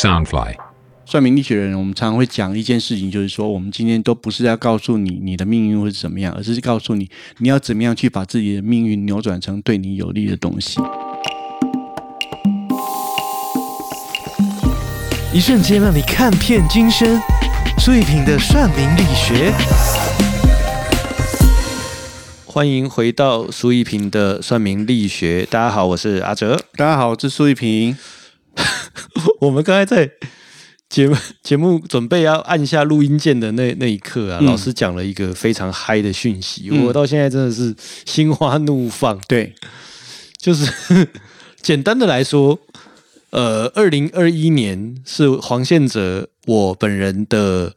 Soundfly。算命力学的人，我们常常会讲一件事情，就是说，我们今天都不是要告诉你你的命运会是怎么样，而是告诉你你要怎么样去把自己的命运扭转成对你有利的东西。一瞬间让你看遍今生，苏一平的算命力学。欢迎回到苏一平的算命力学。大家好，我是阿哲。大家好，我是苏一平。我们刚才在节目节目准备要按下录音键的那那一刻啊，老师讲了一个非常嗨的讯息，我到现在真的是心花怒放。对，就是 简单的来说，呃，二零二一年是黄宪哲我本人的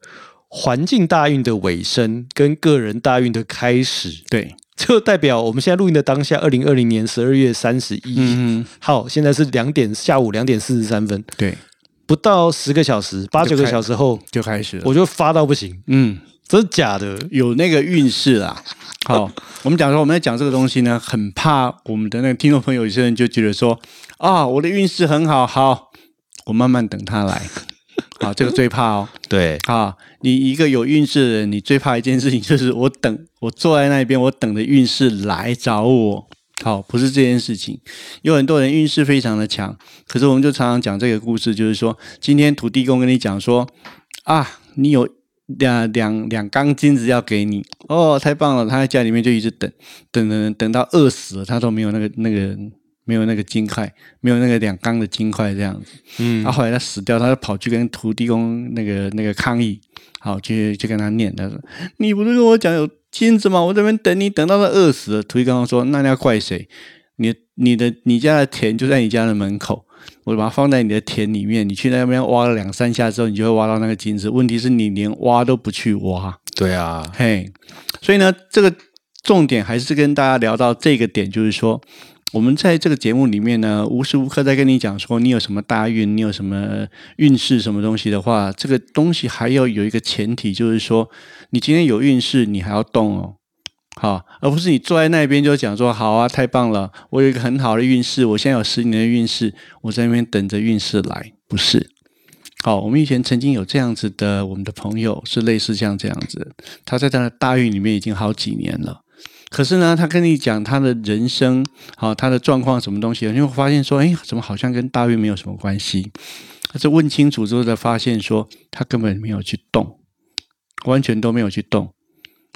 环境大运的尾声，跟个人大运的开始。对，就代表我们现在录音的当下，二零二零年十二月三十一嗯，号，现在是两点下午两点四十三分，对，不到十个小时，八九个小时后，就开始了。我就发到不行，嗯，真的假的？有那个运势啊。好，我们讲说我们在讲这个东西呢，很怕我们的那个听众朋友，有些人就觉得说啊，我的运势很好，好，我慢慢等他来。好，这个最怕哦。对，啊，你一个有运势的人，你最怕一件事情就是我等，我坐在那边，我等着运势来找我。好，不是这件事情。有很多人运势非常的强，可是我们就常常讲这个故事，就是说，今天土地公跟你讲说啊，你有两两两缸金子要给你，哦，太棒了！他在家里面就一直等，等等等到饿死了，他都没有那个那个没有那个金块，没有那个两缸的金块这样子。嗯他后后来他死掉，他就跑去跟土地公那个那个抗议，好，去去跟他念，他说：“你不是跟我讲有金子吗？我这边等你，等到他饿死了。”土地公说：“那你要怪谁？你你的你家的田就在你家的门口，我把它放在你的田里面，你去那边挖了两三下之后，你就会挖到那个金子。问题是你连挖都不去挖，对啊，嘿，所以呢，这个重点还是跟大家聊到这个点，就是说，我们在这个节目里面呢，无时无刻在跟你讲说，你有什么大运，你有什么运势，什么东西的话，这个东西还要有一个前提，就是说，你今天有运势，你还要动哦。好，而不是你坐在那边就讲说好啊，太棒了，我有一个很好的运势，我现在有十年的运势，我在那边等着运势来，不是。好，我们以前曾经有这样子的，我们的朋友是类似像这样子，他在他的大运里面已经好几年了，可是呢，他跟你讲他的人生，好，他的状况什么东西，你会发现说，哎，怎么好像跟大运没有什么关系？可是问清楚之后，才发现说，他根本没有去动，完全都没有去动。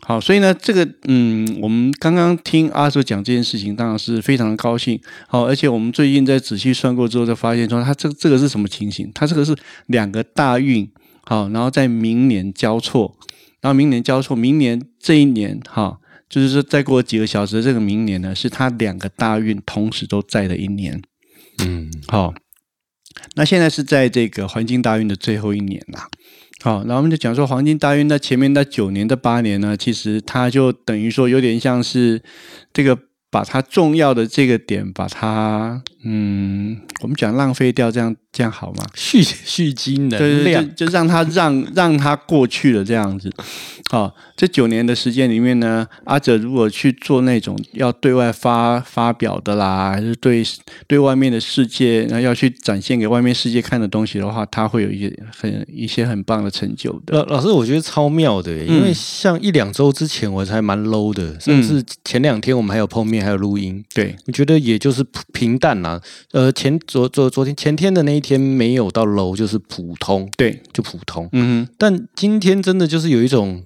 好，所以呢，这个嗯，我们刚刚听阿叔讲这件事情，当然是非常的高兴。好，而且我们最近在仔细算过之后，才发现说，他这这个是什么情形？他这个是两个大运，好，然后在明年交错，然后明年交错，明年这一年，哈，就是说再过几个小时，这个明年呢，是他两个大运同时都在的一年。嗯，好，那现在是在这个黄金大运的最后一年啦。好，然后我们就讲说黄金大运那前面那九年的八年呢，其实它就等于说有点像是这个把它重要的这个点把它嗯，我们讲浪费掉，这样这样好吗？蓄蓄积能对对对，量，就就让它让让它过去了这样子。好，这九年的时间里面呢，阿哲如果去做那种要对外发发表的啦，还是对对外面的世界，然后要去展现给外面世界看的东西的话，他会有一些很一些很棒的成就的。老老师，我觉得超妙的耶，因为像一两周之前我才蛮 low 的，甚至前两天我们还有碰面，还有录音。对，我觉得也就是平淡啦、呃，前昨昨昨天前天的那一天没有到 low，就是普通，对，就普通。嗯哼，但今天真的就是有一种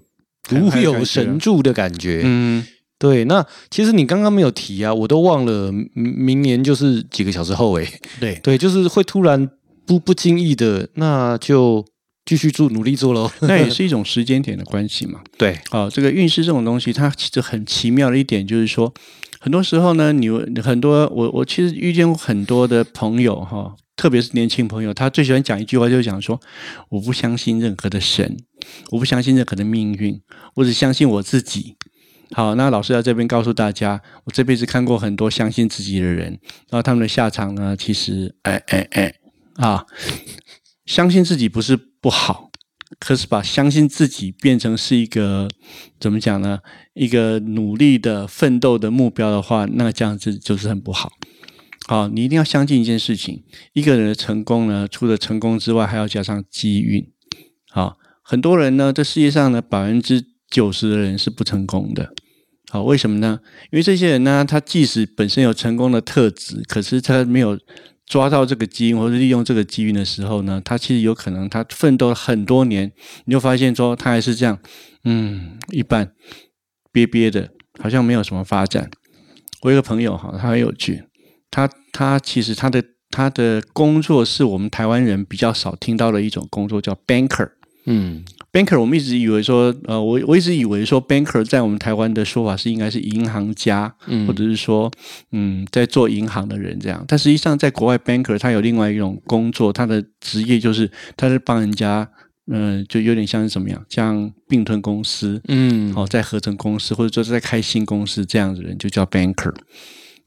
如有神助的感觉。嗯，对，那其实你刚刚没有提啊，我都忘了，明明年就是几个小时后诶。对，对，就是会突然不不经意的，那就继续做努力做喽。那也是一种时间点的关系嘛。对，哦，这个运势这种东西，它其实很奇妙的一点就是说，很多时候呢，你很多我我其实遇见过很多的朋友哈、特别是年轻朋友，他最喜欢讲一句话，就是讲说，我不相信任何的神，我不相信任何的命运，我只相信我自己。好，那老师在这边告诉大家，我这辈子看过很多相信自己的人，然后他们的下场呢，其实哎哎哎啊，相信自己不是不好，可是把相信自己变成是一个怎么讲呢？一个努力的奋斗的目标的话，那这样子就是很不好。好，你一定要相信一件事情：一个人的成功呢，除了成功之外，还要加上机运。好，很多人呢，这世界上呢，百分之九十的人是不成功的。好，为什么呢？因为这些人呢，他即使本身有成功的特质，可是他没有抓到这个基因，或者利用这个机遇的时候呢，他其实有可能他奋斗了很多年，你就发现说他还是这样，嗯，一般憋憋的，好像没有什么发展。我有个朋友哈，他很有趣，他他其实他的他的工作是我们台湾人比较少听到的一种工作，叫 banker。嗯 banker，我们一直以为说，呃，我我一直以为说，banker 在我们台湾的说法是应该是银行家，嗯或者是说，嗯，在做银行的人这样。但实际上，在国外，banker 他有另外一种工作，他的职业就是他是帮人家，嗯、就有点像是怎么样，像并吞公司，嗯哦，在合成公司或者说在开新公司这样子的人就叫 banker。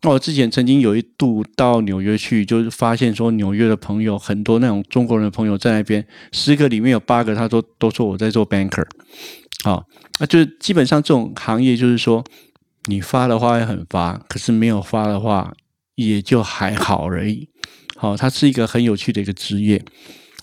那我之前曾经有一度到纽约去，就是发现说纽约的朋友很多那种中国人的朋友在那边，十个里面有八个他都都说我在做 banker。好，那就是基本上这种行业就是说，你发的话会很发，可是没有发的话也就还好而已。好，它是一个很有趣的一个职业。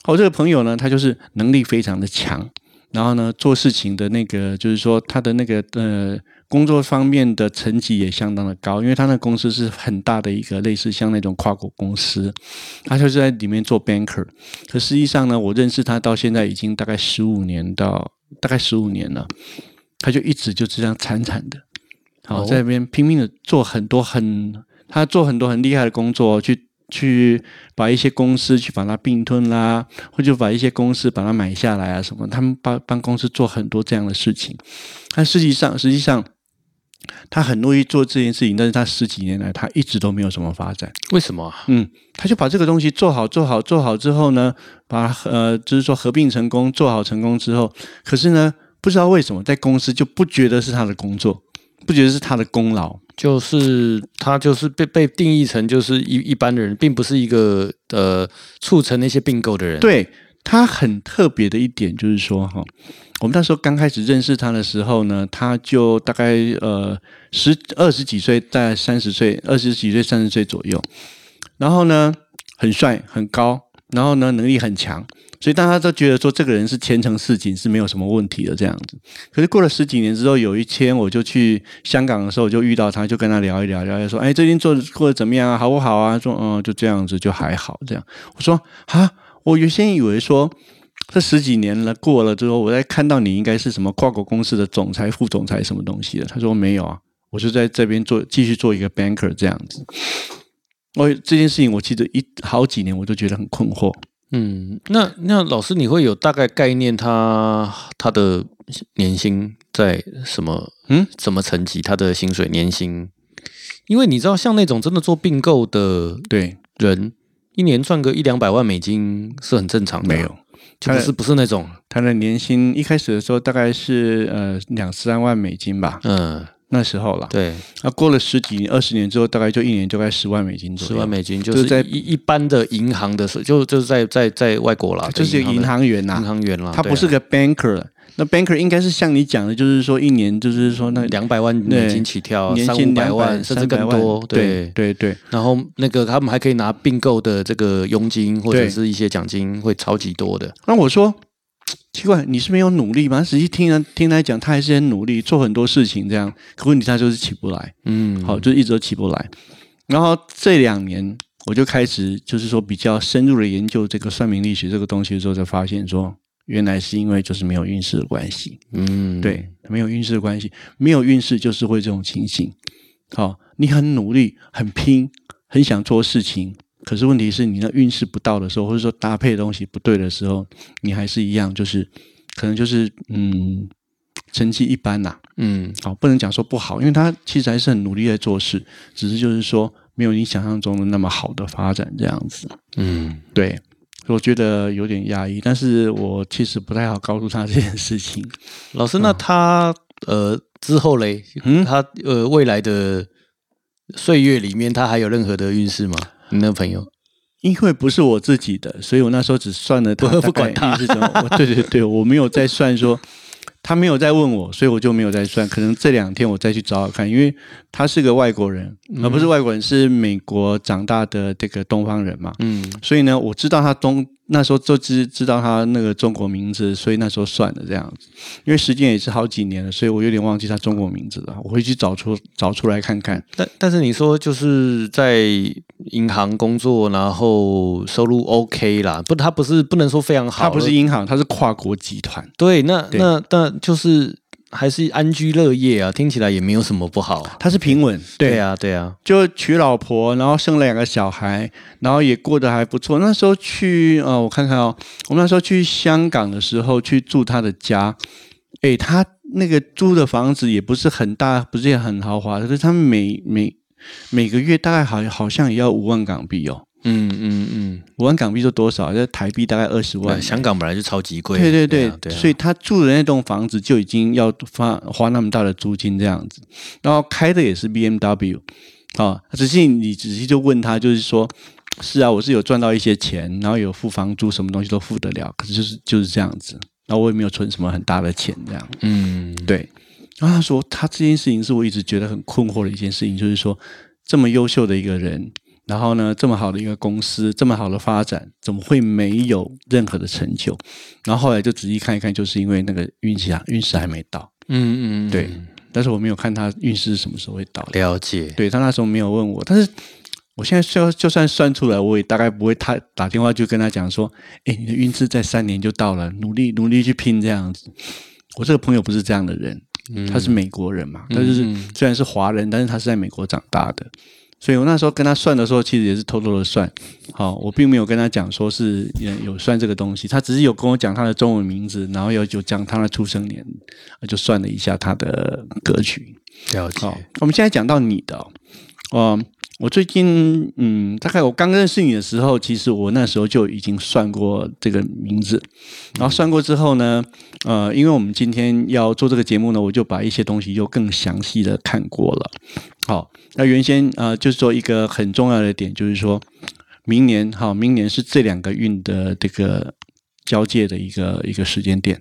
我这个朋友呢，他就是能力非常的强，然后呢，做事情的那个就是说他的那个呃工作方面的成绩也相当的高，因为他那公司是很大的一个类似像那种跨国公司，他就是在里面做 banker。可实际上呢，我认识他到现在已经大概十五年到大概十五年了，他就一直就这样惨惨的，好、哦在那边拼命的做很多很他做很多很厉害的工作，去去把一些公司去把它并吞啦，或者把一些公司把它买下来啊什么，他们帮帮公司做很多这样的事情。但实际上，实际上他很乐意做这件事情，但是他十几年来他一直都没有什么发展。为什么啊？嗯，他就把这个东西做好，做好，做好之后呢，把呃，就是说合并成功，做好成功之后，可是呢，不知道为什么在公司就不觉得是他的工作，不觉得是他的功劳。就是他就是被被定义成就是一一般的人，并不是一个呃促成那些并购的人。，对他很特别的一点就是说，哈，我们那时候刚开始认识他的时候呢，他就大概呃十二十几岁，大概三十岁，二十几岁三十岁左右，然后呢很帅很高，然后呢能力很强，所以大家都觉得说这个人是前程似锦，是没有什么问题的这样子。可是过了十几年之后，有一天我就去香港的时候，我就遇到他，就跟他聊一聊，聊一聊说，哎，最近做过得怎么样啊？好不好啊？说，嗯，就这样子，就还好这样。我说，啊，我原先以为说。这十几年了，过了之后，我再看到你应该是什么跨国公司的总裁、副总裁什么东西的。他说没有啊，我就在这边做，继续做一个 banker 这样子。我这件事情，我记得一好几年，我都觉得很困惑。嗯，那那老师，你会有大概概念他他的年薪在什么嗯什么层级？他的薪水年薪？因为你知道，像那种真的做并购的对，人，一年赚个一两百万美金是很正常的啊，没有，就不是不是那种他的年薪一开始的时候大概是呃两三万美金吧，嗯，那时候啦。对，那过了十几年、二十年之后，大概就一年就该十万美金左右。十万美金就就是在一一般的银行的时，就就是在在在外国啦，就是银行员呐、银行员啦，他不是个 banker。那 banker 应该是像你讲的，就是说一年就是说那两百万美金起跳，年薪三五百万甚至更300万多，对对对，然后那个他们还可以拿并购的这个佣金或者是一些奖金，会超级多的。那我说奇怪，你是没有努力吗？实际听人听来讲，他还是很努力，做很多事情这样，可问题他就是起不来，嗯，好，就一直都起不来。然后这两年我就开始就是说比较深入的研究这个算命力学这个东西的时候，才发现说。原来是因为就是没有运势的关系，嗯，对，没有运势的关系，没有运势就是会这种情形。好，你很努力、很拼、很想做事情，可是问题是你的运势不到的时候，或者说搭配的东西不对的时候，你还是一样，就是可能就是嗯，成绩一般呐、嗯。好，不能讲说不好，因为他其实还是很努力在做事，只是就是说没有你想象中的那么好的发展这样子。嗯，对，我觉得有点压抑，但是我其实不太好告诉他这件事情。老师，那他呃之后嘞，嗯他呃未来的岁月里面，他还有任何的运势吗？你那个朋友？因为不是我自己的，所以我那时候只算了他不不管他是什么。我对对对，我没有再算说他没有再问我，所以我就没有再算。可能这两天我再去找找看，因为他是个外国人，而不是外国人，是美国长大的这个东方人嘛。嗯，所以呢，我知道他东那时候就知知道他那个中国名字，所以那时候算的这样子。因为时间也是好几年了，所以我有点忘记他中国名字了。我会去找出找出来看看。但但是你说就是在银行工作，然后收入 OK 啦，不，他不是不能说非常好，他不是银行，他是跨国集团。对，那对那那就是还是安居乐业啊，听起来也没有什么不好。他是平稳，对啊，对啊，就娶老婆，然后生了两个小孩，然后也过得还不错。那时候去呃，我看看哦，我们那时候去香港的时候去住他的家，诶，他那个租的房子也不是很大，不是也很豪华，可是他们每每每个月大概好好像也要五万港币哦，嗯嗯嗯，五万港币是多少？在台币大概二十万。对，。香港本来就超级贵，对对对，啊对啊，所以他住的那栋房子就已经要花花那么大的租金这样子，然后开的也是 B M W 啊，仔细你仔细就问他，就是说，是啊，我是有赚到一些钱，然后有付房租，什么东西都付得了，可是就是就是这样子，然后我也没有存什么很大的钱这样，嗯，对。然后他说，他这件事情是我一直觉得很困惑的一件事情，就是说，这么优秀的一个人，然后呢，这么好的一个公司，这么好的发展，怎么会没有任何的成就？然后后来就仔细看一看，就是因为那个运气啊，运势还没到。嗯嗯，嗯对，但是我没有看他运势是什么时候会到。了解，对他那时候没有问我，但是我现在就就算算出来，我也大概不会他打电话就跟他讲说，哎，你的运势在三年就到了，努力努力去拼这样子。我这个朋友不是这样的人，他是美国人嘛，他就是嗯虽然是华人，但是他是在美国长大的，所以我那时候跟他算的时候，其实也是偷偷的算。好，我并没有跟他讲说是有有算这个东西，他只是有跟我讲他的中文名字，然后有就讲他的出生年，就算了一下他的歌曲。了解好，我们现在讲到你的哦，呃我最近嗯，大概我刚认识你的时候，其实我那时候就已经算过这个名字，然后算过之后呢，呃，因为我们今天要做这个节目呢，我就把一些东西又更详细的看过了。好，那原先呃，就是说一个很重要的点，就是说明年哈，明年是这两个运的这个交界的一个一个时间点。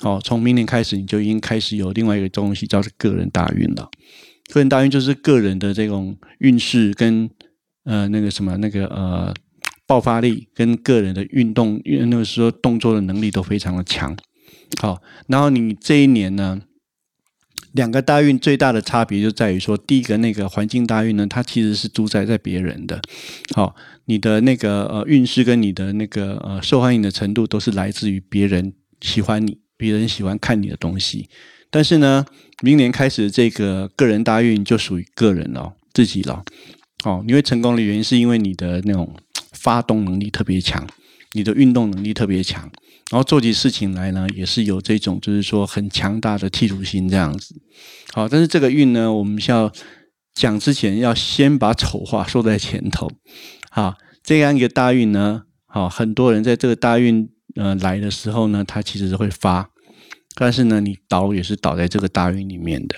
好，从明年开始，你就已经开始有另外一个东西叫做个人大运了。个人大运就是个人的这种运势跟呃那个什么那个呃爆发力跟个人的运动运那个时候动作的能力都非常的强。好，然后你这一年呢，两个大运最大的差别就在于说，第一个那个环境大运呢，它其实是主宰在别人的。好，你的那个呃运势跟你的那个呃受欢迎的程度都是来自于别人喜欢你，别人喜欢看你的东西。但是呢，明年开始这个个人大运就属于个人了，自己了。哦，你会成功的原因是因为你的那种发动能力特别强，你的运动能力特别强，然后做起事情来呢，也是有这种就是说很强大的企图心这样子。好，但是这个运呢，我们需要讲之前要先把丑话说在前头。好，这样一个大运呢，好，很多人在这个大运呃来的时候呢，他其实是会发，但是呢，你倒也是倒在这个大运里面的。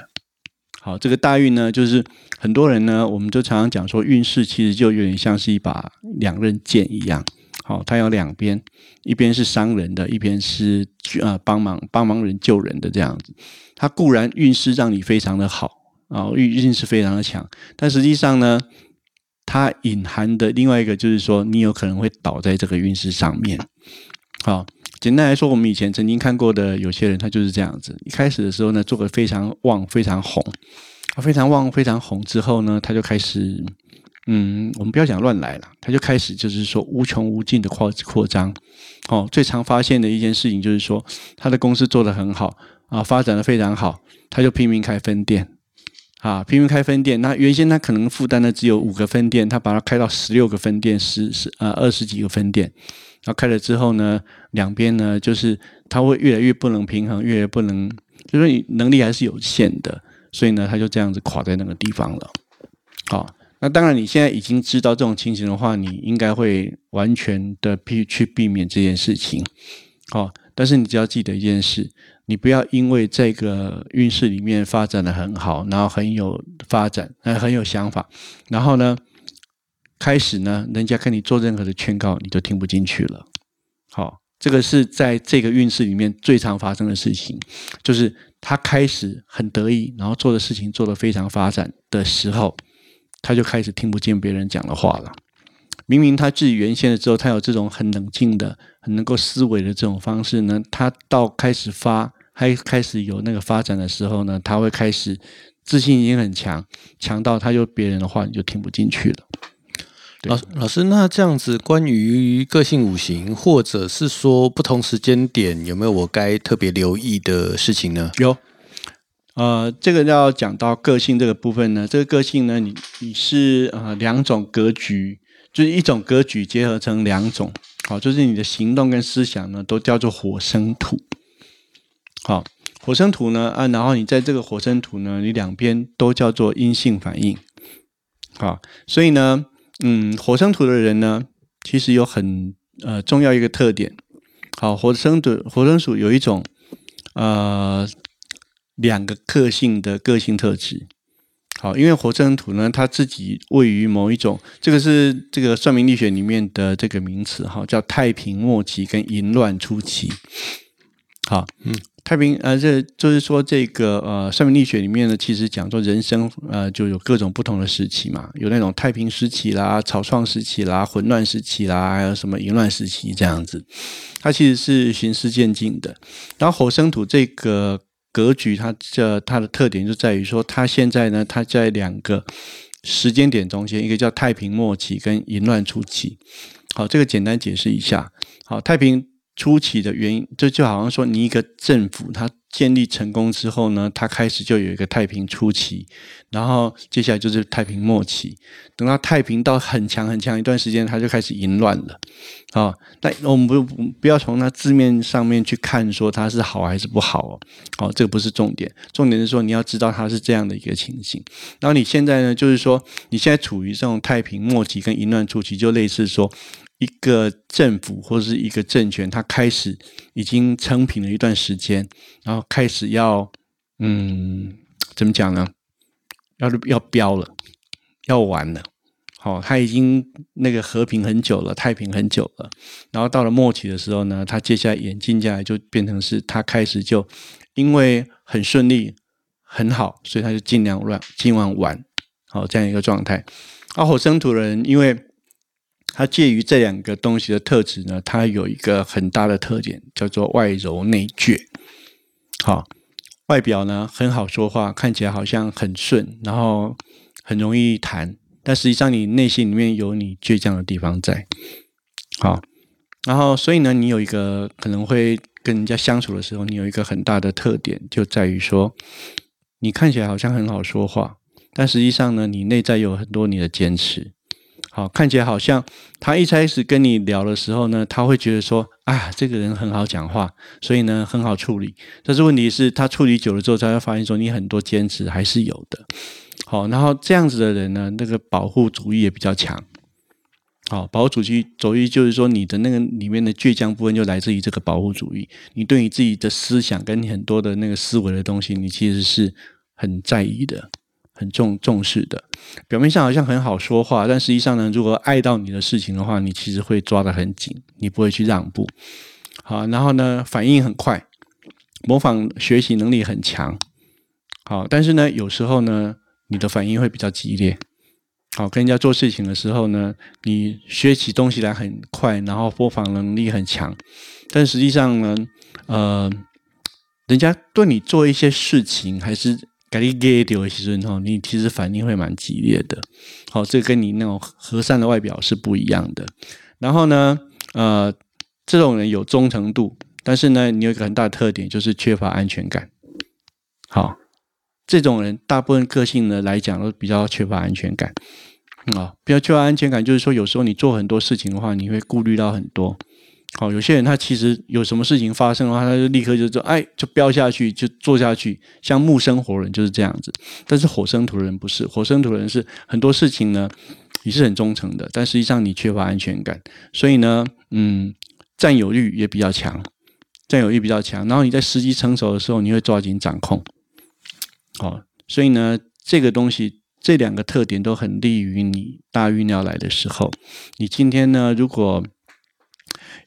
好，这个大运呢，就是很多人呢，我们就常常讲说，运势其实就有点像是一把两刃剑一样。好，它有两边，一边是伤人的，一边是呃帮忙帮忙人救人的这样子。它固然运势让你非常的好啊，运运势非常的强，但实际上呢，它隐含的另外一个就是说，你有可能会倒在这个运势上面。好，简单来说，我们以前曾经看过的有些人，他就是这样子。一开始的时候呢，做的非常旺，非常红，非常旺，非常红之后呢，他就开始，嗯，我们不要讲乱来了，他就开始就是说无穷无尽的扩扩张。哦，最常发现的一件事情就是说，他的公司做得很好啊，发展的非常好，他就拼命开分店。啊，拼命开分店，那原先他可能负担的只有五个分店，他把它开到十六个分店，十十呃二十几个分店，那开了之后呢，两边呢就是他会越来越不能平衡，越来越不能，就是你能力还是有限的，所以呢，他就这样子垮在那个地方了。好，那当然你现在已经知道这种情形的话，你应该会完全的避去避免这件事情。好，但是你只要记得一件事，你不要因为这个运势里面发展的很好，然后很有发展，呃，很有想法，然后呢，开始呢，人家跟你做任何的劝告，你就听不进去了。好，这个是在这个运势里面最常发生的事情，就是他开始很得意，然后做的事情做得非常发展的时候，他就开始听不见别人讲的话了。明明他自己原先的时候，他有这种很冷静的、很能够思维的这种方式呢，他到开始发，还开始有那个发展的时候呢，他会开始自信已经很强，强到他就别人的话你就听不进去了。老老师，那这样子关于个性五行，或者是说不同时间点，有没有我该特别留意的事情呢？有，呃，这个要讲到个性这个部分呢，这个个性呢，你你是呃两种格局。就是一种格局结合成两种，好，就是你的行动跟思想呢，都叫做火生土。好，火生土呢，啊，然后你在这个火生土呢，你两边都叫做阴性反应。好，所以呢，嗯，火生土的人呢，其实有很呃重要一个特点。好，火生土火生土有一种呃两个个性的个性特质。好，因为火生土呢，它自己位于某一种，这个是这个算命力学里面的这个名词，哈，叫太平末期跟淫乱初期。好，嗯，太平呃，这就是说这个呃，算命力学里面呢，其实讲说人生呃，就有各种不同的时期嘛，有那种太平时期啦、草创时期啦、混乱时期啦，还有什么淫乱时期这样子，它其实是循序渐进的。然后火生土这个。格局，它这它的特点就在于说，它现在呢，它在两个时间点中间，一个叫太平末期跟淫乱初期。好，这个简单解释一下。好，太平初期的原因，这就好像说，你一个政府它。建立成功之后呢，它开始就有一个太平初期，然后接下来就是太平末期。等到太平到很强很强一段时间，它就开始淫乱了。啊，但我们不不要从它字面上面去看说它是好还是不好哦。好，这个不是重点，重点是说你要知道它是这样的一个情形。然后你现在呢，就是说你现在处于这种太平末期跟淫乱初期，就类似说。一个政府或者是一个政权，它开始已经撑平了一段时间，然后开始要嗯，怎么讲呢？要要标了，要完了。好，它已经那个和平很久了，太平很久了。然后到了末期的时候呢，它接下来演进下来就变成是它开始就因为很顺利很好，所以它就尽量乱尽量玩。好，这样一个状态。而火生土人因为。它介于这两个东西的特质呢，它有一个很大的特点，叫做外柔内倔。好，外表呢很好说话，看起来好像很顺，然后很容易谈，但实际上你内心里面有你倔强的地方在。好，然后所以呢，你有一个可能会跟人家相处的时候，你有一个很大的特点，就在于说，你看起来好像很好说话，但实际上呢，你内在有很多你的坚持。好，看起来好像他一开始跟你聊的时候呢，他会觉得说啊，这个人很好讲话，所以呢很好处理。但是问题是，他处理久了之后，才会发现说你很多坚持还是有的。好，然后这样子的人呢，那个保护主义也比较强。好，保护主义主义就是说，你的那个里面的倔强部分就来自于这个保护主义。你对你自己的思想跟你很多的那个思维的东西，你其实是很在意的。很重重视的，表面上好像很好说话，但实际上呢，如果爱到你的事情的话，你其实会抓得很紧，你不会去让步。好，然后呢，反应很快，模仿学习能力很强。好，但是呢，有时候呢，你的反应会比较激烈。好，跟人家做事情的时候呢，你学起东西来很快，然后模仿能力很强，但实际上呢，呃，人家对你做一些事情还是。给你给丢的时候，你其实反应会蛮激烈的。好，这跟你那种和善的外表是不一样的。然后呢，呃，这种人有忠诚度，但是呢，你有一个很大的特点，就是缺乏安全感。好，这种人大部分个性呢来讲都比较缺乏安全感。啊，比较缺乏安全感，就是说有时候你做很多事情的话，你会顾虑到很多。好，有些人他其实有什么事情发生的话，他就立刻就说：“哎，就飙下去，就做下去。”像木生火人就是这样子，但是火生土人不是。火生土人是很多事情呢，你是很忠诚的，但实际上你缺乏安全感，所以呢，嗯，占有欲也比较强，占有欲比较强。然后你在时机成熟的时候，你会抓紧掌控。好，所以呢，这个东西这两个特点都很利于你大运要来的时候。你今天呢，如果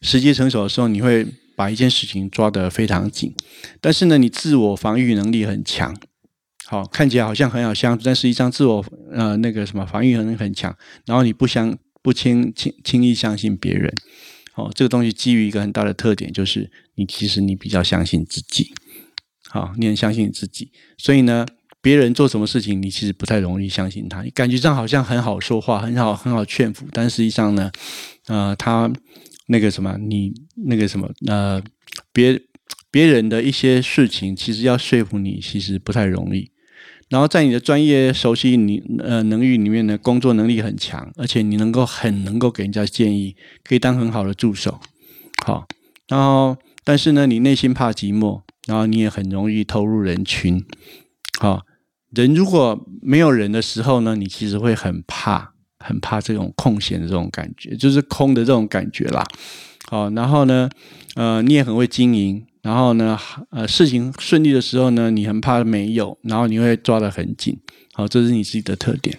时机成熟的时候，你会把一件事情抓得非常紧，但是呢，你自我防御能力很强。好，看起来好像很好相处，但实际上自我呃那个什么防御能力很强，然后你不相不轻轻轻易相信别人。好，这个东西基于一个很大的特点，就是你其实你比较相信自己。好，你很相信自己，所以呢，别人做什么事情，你其实不太容易相信他。你感觉上好像很好说话，很好很好劝服，但实际上呢，呃，他那个什么，你那个什么，呃，别别人的一些事情，其实要说服你，其实不太容易。然后在你的专业熟悉你呃能力里面呢，工作能力很强，而且你能够很能够给人家建议，可以当很好的助手。好，然后但是呢，你内心怕寂寞，然后你也很容易投入人群。好，人如果没有人的时候呢，你其实会很怕，很怕这种空闲的这种感觉，就是空的这种感觉啦。好，然后呢，呃，你也很会经营。然后呢，呃，事情顺利的时候呢，你很怕没有，然后你会抓得很紧，好，这是你自己的特点。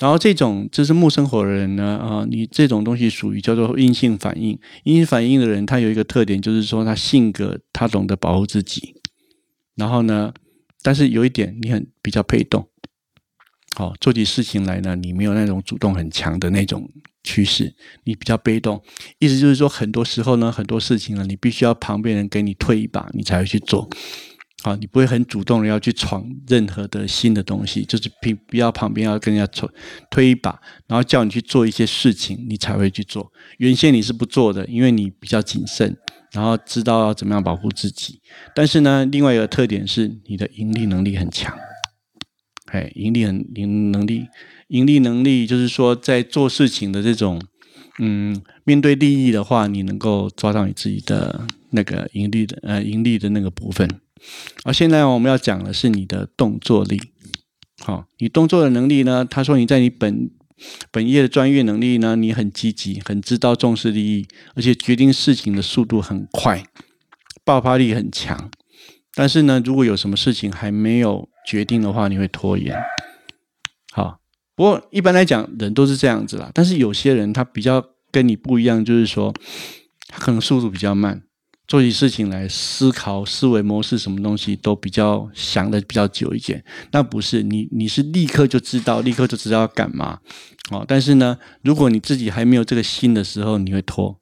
然后这种就是木生火的人呢，啊，你这种东西属于叫做阴性反应。阴性反应的人，他有一个特点，就是说他性格他懂得保护自己。然后呢，但是有一点，你很比较被动。好，做起事情来呢，你没有那种主动很强的那种趋势，你比较被动。意思就是说，很多时候呢，很多事情呢，你必须要旁边人给你推一把，你才会去做。好，你不会很主动的要去闯任何的新的东西，就是必不要旁边要跟人家推推一把，然后叫你去做一些事情，你才会去做。原先你是不做的，因为你比较谨慎，然后知道要怎么样保护自己。但是呢，另外一个特点是你的盈利能力很强。哎，盈利很盈能力，盈利能力就是说，在做事情的这种，嗯，面对利益的话，你能够抓到你自己的那个盈利的呃盈利的那个部分。而现在我们要讲的是你的动作力，好，你动作的能力呢？他说你在你本本业的专业能力呢，你很积极，很知道重视利益，而且决定事情的速度很快，爆发力很强。但是呢，如果有什么事情还没有决定的话，你会拖延。好，不过一般来讲，人都是这样子啦。但是有些人他比较跟你不一样，就是说他可能速度比较慢，做起事情来思考思维模式什么东西都比较想的比较久一点。那不是你，你是立刻就知道，立刻就知道要干嘛。哦，但是呢，如果你自己还没有这个心的时候，你会拖。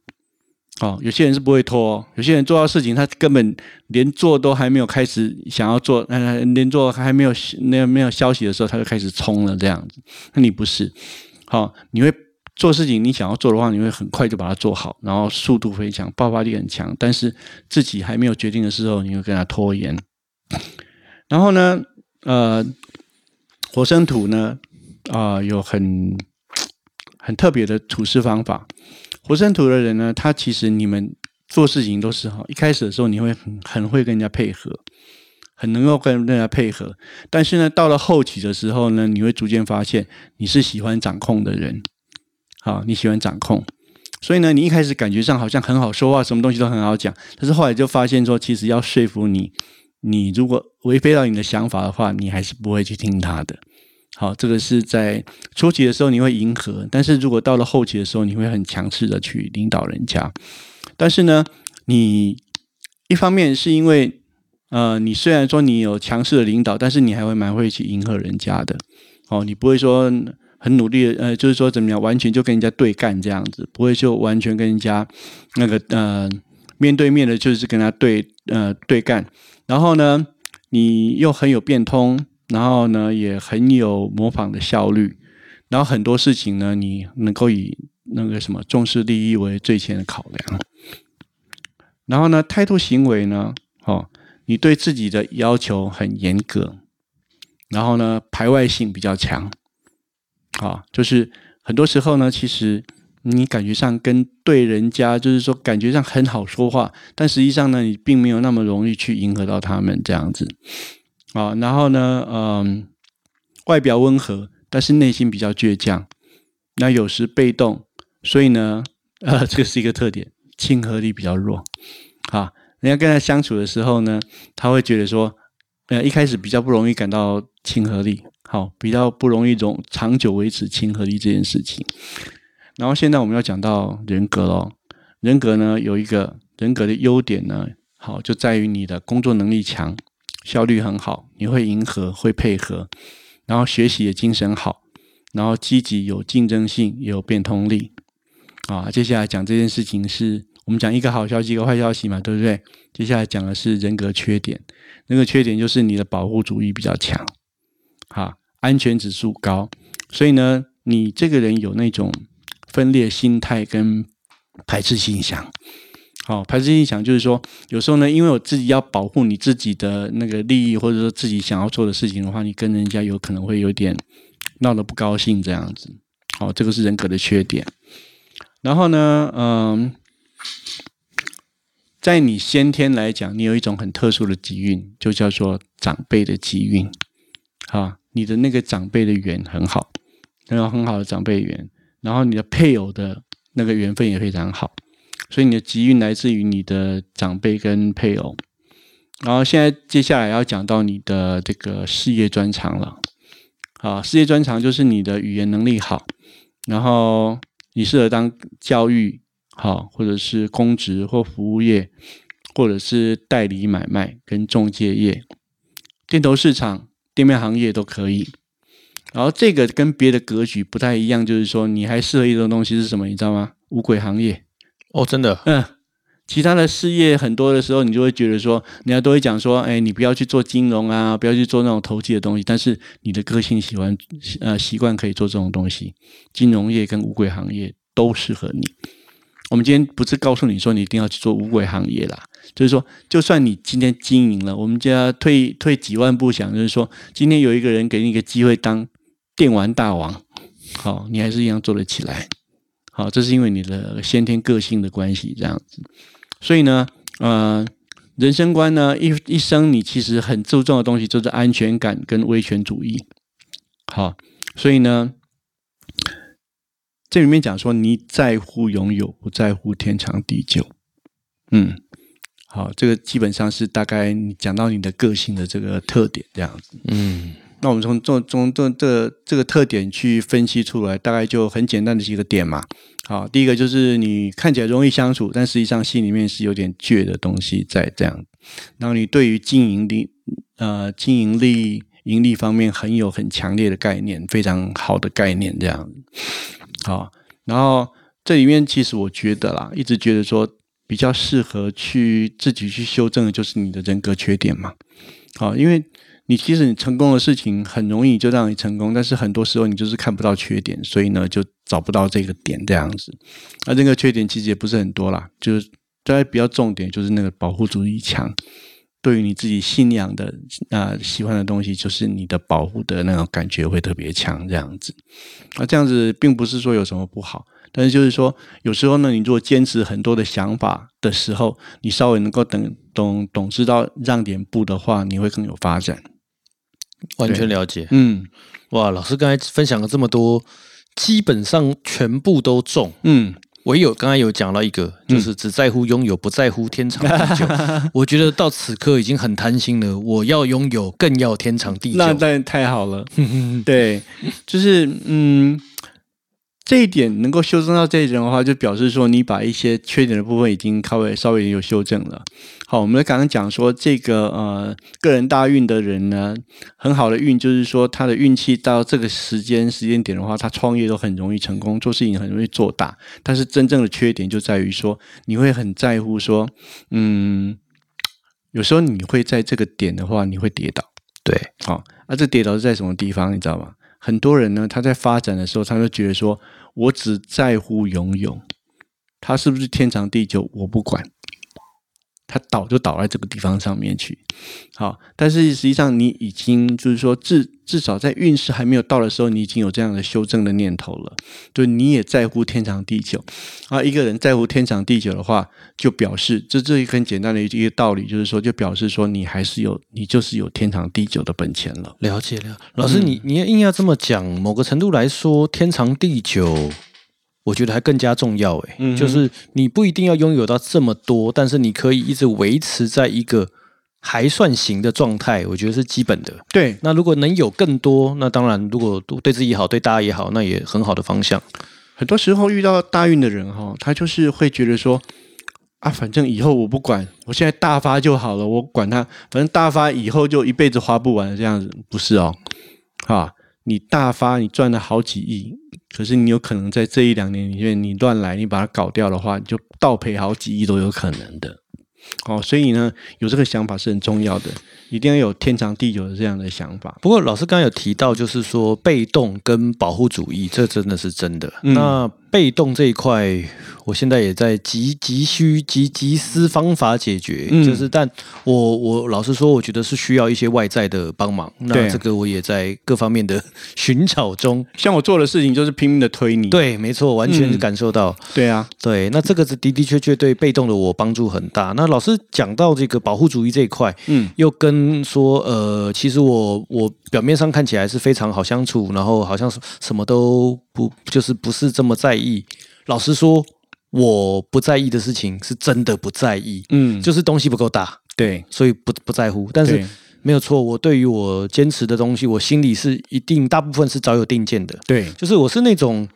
哦，有些人是不会拖，有些人做到事情，他根本连做都还没有开始想要做，呃，连做还没有那没有消息的时候，他就开始冲了这样子。那你不是？好，你会做事情，你想要做的话，你会很快就把它做好，然后速度非常，爆发力很强。但是自己还没有决定的时候，你会跟他拖延。然后呢，呃，火生土呢，啊，有很很特别的处事方法。火生土的人呢，他其实你们做事情都是哈，一开始的时候你会很很会跟人家配合，很能够跟人家配合。但是呢，到了后期的时候呢，你会逐渐发现你是喜欢掌控的人，好，你喜欢掌控，所以呢，你一开始感觉上好像很好说话，什么东西都很好讲。但是后来就发现说，其实要说服你，你如果违背到你的想法的话，你还是不会去听他的。好，这个是在初期的时候你会迎合，但是如果到了后期的时候，你会很强势的去领导人家。但是呢，你一方面是因为，呃，你虽然说你有强势的领导，但是你还会蛮会去迎合人家的。哦，你不会说很努力的，呃，就是说怎么样，完全就跟人家对干这样子，不会就完全跟人家那个呃面对面的，就是跟他对呃对干。然后呢，你又很有变通。然后呢，也很有模仿的效率。然后很多事情呢，你能够以那个什么重视利益为最先的考量。然后呢，态度行为呢，哦，你对自己的要求很严格。然后呢，排外性比较强。啊，就是很多时候呢，其实你感觉上跟对人家，就是说感觉上很好说话，但实际上呢，你并没有那么容易去迎合到他们这样子。啊，然后呢，嗯，外表温和，但是内心比较倔强。那有时被动，所以呢，呃，这个是一个特点，亲和力比较弱。啊，人家跟他相处的时候呢，他会觉得说，呃，一开始比较不容易感到亲和力，好，比较不容易种长久维持亲和力这件事情。然后现在我们要讲到人格喽，人格呢有一个人格的优点呢，好就在于你的工作能力强，效率很好，你会迎合，会配合，然后学习的精神好，然后积极有竞争性，也有变通力。啊，接下来讲这件事情是我们讲一个好消息，一个坏消息嘛，对不对？接下来讲的是人格缺点，那个缺点就是你的保护主义比较强，哈，安全指数高，所以呢，你这个人有那种分裂心态跟排斥性想。好，排斥性想就是说，有时候呢，因为我自己要保护你自己的那个利益，或者说自己想要做的事情的话，你跟人家有可能会有点闹得不高兴这样子。好，这个是人格的缺点。然后呢，嗯，在你先天来讲，你有一种很特殊的机运，就叫做长辈的机运。啊，你的那个长辈的缘很好，然后很好的长辈缘，然后你的配偶的那个缘分也非常好，所以你的机运来自于你的长辈跟配偶。然后现在接下来要讲到你的这个事业专长了。啊，事业专长就是你的语言能力好，然后。你适合当教育好，或者是公职或服务业，或者是代理买卖跟中介业、店头市场、店面行业都可以。然后这个跟别的格局不太一样，就是说你还适合一种东西是什么？你知道吗？五鬼行业哦，真的，嗯。其他的事业很多的时候，你就会觉得说，人家都会讲说，哎，你不要去做金融啊，不要去做那种投机的东西。但是你的个性喜欢，呃，习惯可以做这种东西，金融业跟五鬼行业都适合你。我们今天不是告诉你说你一定要去做五鬼行业啦，就是说，就算你今天经营了，我们家退退几万步想，就是说，今天有一个人给你一个机会当电玩大王，好，你还是一样做得起来。好，这是因为你的先天个性的关系，这样子。所以呢，呃，人生观呢，一一生你其实很注重的东西就是安全感跟威权主义。好，所以呢，这里面讲说你在乎拥有，不在乎天长地久。嗯，好，这个基本上是大概你讲到你的个性的这个特点这样子。嗯。那我们从从从这这这个特点去分析出来，大概就很简单的几个点嘛。好，第一个就是你看起来容易相处，但实际上心里面是有点倔的东西在这样。然后你对于经营力呃经营力盈利方面很有很强烈的概念，非常好的概念这样。好，然后这里面其实我觉得啦，一直觉得说比较适合去自己去修正的就是你的人格缺点嘛。好，因为。你其实你成功的事情很容易就让你成功，但是很多时候你就是看不到缺点，所以呢就找不到这个点这样子。那这个缺点其实也不是很多啦，就是大家比较重点就是那个保护主义强，对于你自己信仰的啊喜欢的东西，就是你的保护的那种感觉会特别强这样子。那这样子并不是说有什么不好，但是就是说有时候呢，你如果坚持很多的想法的时候，你稍微能够等懂懂知道让点步的话，你会更有发展。完全了解，嗯，哇，老师刚才分享了这么多，基本上全部都中，嗯，唯有刚才有讲到一个，就是只在乎拥有，不在乎天长地久。我觉得到此刻已经很贪心了，我要拥有，更要天长地久，那当然太好了，对，就是嗯。这一点能够修正到这一点的话，就表示说你把一些缺点的部分已经稍微稍微有修正了。好，我们刚刚讲说这个呃个人大运的人呢，很好的运就是说他的运气到这个时间时间点的话，他创业都很容易成功，做事情很容易做大。但是真正的缺点就在于说你会很在乎说，嗯，有时候你会在这个点的话你会跌倒。对，好，那这跌倒是在什么地方？你知道吗？很多人呢，他在发展的时候，他就觉得说，我只在乎拥有，他是不是天长地久，我不管。它倒就倒在这个地方上面去，好，但是实际上你已经就是说至至少在运势还没有到的时候，你已经有这样的修正的念头了，就你也在乎天长地久啊。一个人在乎天长地久的话，就表示这这一个很简单的一个道理，就是说就表示说你还是有你就是有天长地久的本钱了。了解了，老师，你你要硬要这么讲，某个程度来说，天长地久。我觉得还更加重要诶，就是你不一定要拥有到这么多，但是你可以一直维持在一个还算行的状态，我觉得是基本的。对，那如果能有更多，那当然，如果对自己好，对大家也好，那也很好的方向。很多时候遇到大运的人哈，他就是会觉得说啊，反正以后我不管，我现在大发就好了，我管他，反正大发以后就一辈子花不完这样子，不是哦，啊，你大发你赚了好几亿，可是你有可能在这一两年里面你乱来，你把它搞掉的话，你就倒赔好几亿都有可能的。哦，所以呢，有这个想法是很重要的，一定要有天长地久的这样的想法。不过老师刚刚有提到，就是说被动跟保护主义，这真的是真的。嗯那被动这一块，我现在也在急急需急急思方法解决，嗯就是但我我老实说，我觉得是需要一些外在的帮忙。那这个我也在各方面的寻找中。像我做的事情就是拼命的推你，对，没错，完全感受到。对啊，对，那这个是的的确确对被动的我帮助很大。那老师讲到这个保护主义这一块，嗯又跟说，呃，其实我我表面上看起来是非常好相处，然后好像是什么都不就是不是这么在意。老实说，我不在意的事情是真的不在意，嗯，就是东西不够大，对所以不不在乎。但是没有错，我对于我坚持的东西，我心里是一定大部分是早有定见的。对，就是我是那种，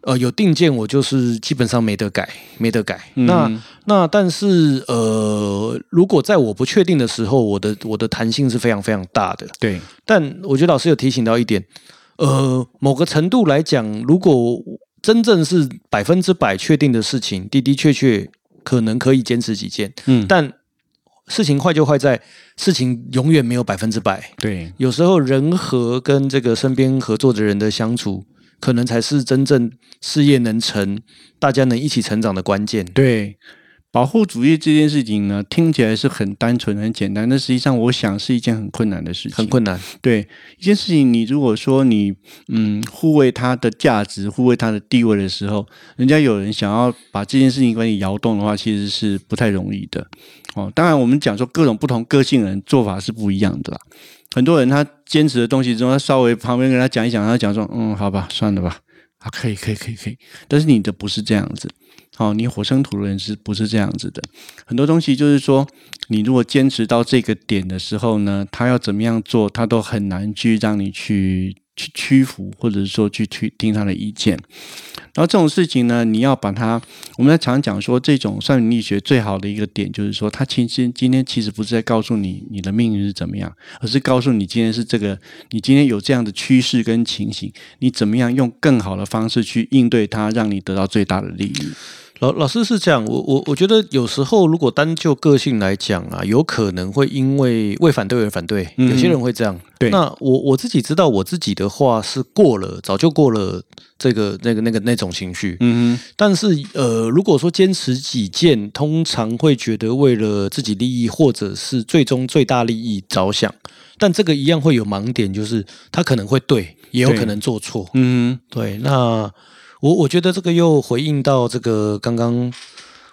呃，有定见，我就是基本上没得改，没得改。那嗯那但是呃，如果在我不确定的时候，我的我的弹性是非常非常大的。对但我觉得老师有提醒到一点，呃，某个程度来讲，如果真正是百分之百确定的事情，的的确确可能可以坚持己见，嗯但事情坏就坏在事情永远没有百分之百。对有时候人和跟这个身边合作的人的相处，可能才是真正事业能成、大家能一起成长的关键。对。保护主义这件事情呢，听起来是很单纯、很简单，但实际上我想是一件很困难的事情。很困难，对一件事情，你如果说你嗯护卫它的价值、护卫它的地位的时候，人家有人想要把这件事情给你摇动的话，其实是不太容易的。哦，当然我们讲说各种不同个性人做法是不一样的啦。很多人他坚持的东西之后，他稍微旁边跟他讲一讲，他讲说嗯好吧，算了吧，啊可以可以可以可以，但是你的不是这样子。哦，你火生土的人是不是这样子的？很多东西就是说，你如果坚持到这个点的时候呢，他要怎么样做，他都很难去让你去去屈服，或者是说去去听他的意见。然后这种事情呢，你要把它，我们在常讲说，这种算命力学最好的一个点就是说，它其实今天其实不是在告诉你你的命运是怎么样，而是告诉你今天是这个，你今天有这样的趋势跟情形，你怎么样用更好的方式去应对它，让你得到最大的利益。老老师是这样，我我我觉得有时候如果单就个性来讲啊，有可能会因为为反对而反对，嗯有些人会这样。对那我我自己知道，我自己的话是过了，早就过了这个那个那个那种情绪。嗯哼，但是呃，如果说坚持己见，通常会觉得为了自己利益或者是最终最大利益着想，但这个一样会有盲点，就是他可能会对，也有可能做错。嗯，对，那我我觉得这个又回应到这个刚刚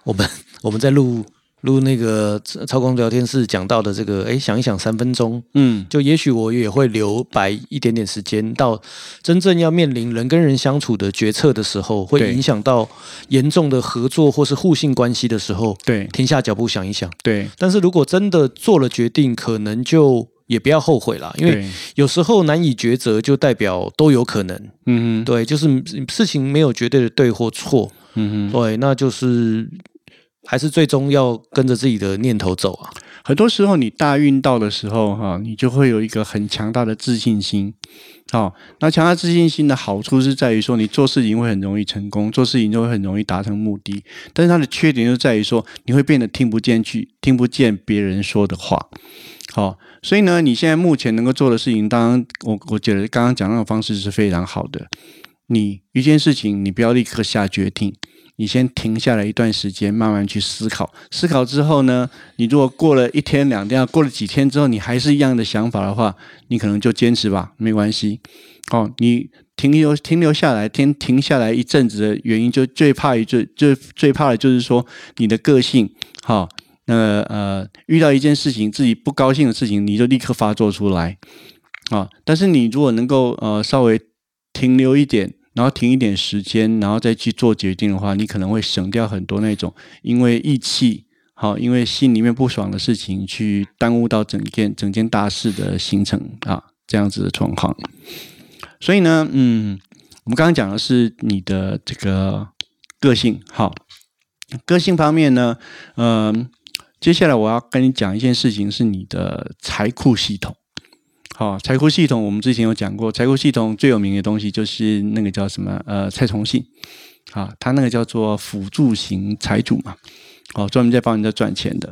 我们我们在录录那个超光聊天室讲到的这个，哎，想一想三分钟，嗯，就也许我也会留白一点点时间，到真正要面临人跟人相处的决策的时候，会影响到严重的合作或是互信关系的时候，对。停下脚步想一想。对。但是如果真的做了决定，可能就也不要后悔啦，因为，有时候难以抉择，就代表都有可能。嗯哼，对，就是事情没有绝对的对或错，嗯哼。对，那就是还是最终要跟着自己的念头走啊。很多时候你大运到的时候，哈，你就会有一个很强大的自信心。好、那强大自信心的好处是在于说，你做事情会很容易成功，做事情就会很容易达成目的。但是它的缺点就在于说，你会变得听不见去，听不见别人说的话。好、所以呢，你现在目前能够做的事情，当然，我我觉得刚刚讲那种方式是非常好的。你一件事情，你不要立刻下决定，你先停下来一段时间，慢慢去思考。思考之后呢，你如果过了一天两天，过了几天之后，你还是一样的想法的话，你可能就坚持吧，没关系。哦，你停留停留下来，停停下来一阵子的原因，就最怕一最最最怕的就是说你的个性，好、那呃，遇到一件事情自己不高兴的事情，你就立刻发作出来啊。但是你如果能够呃稍微停留一点，然后停一点时间，然后再去做决定的话，你可能会省掉很多那种因为义气。好，因为心里面不爽的事情，去耽误到整件整件大事的形成啊，这样子的状况。所以呢，嗯，我们刚刚讲的是你的这个个性，好，个性方面呢，嗯、接下来我要跟你讲一件事情，是你的财库系统。好，财库系统我们之前有讲过，财库系统最有名的东西就是那个叫什么呃蔡崇信，啊，他那个叫做辅助型财主嘛，哦，专门在帮人家赚钱的。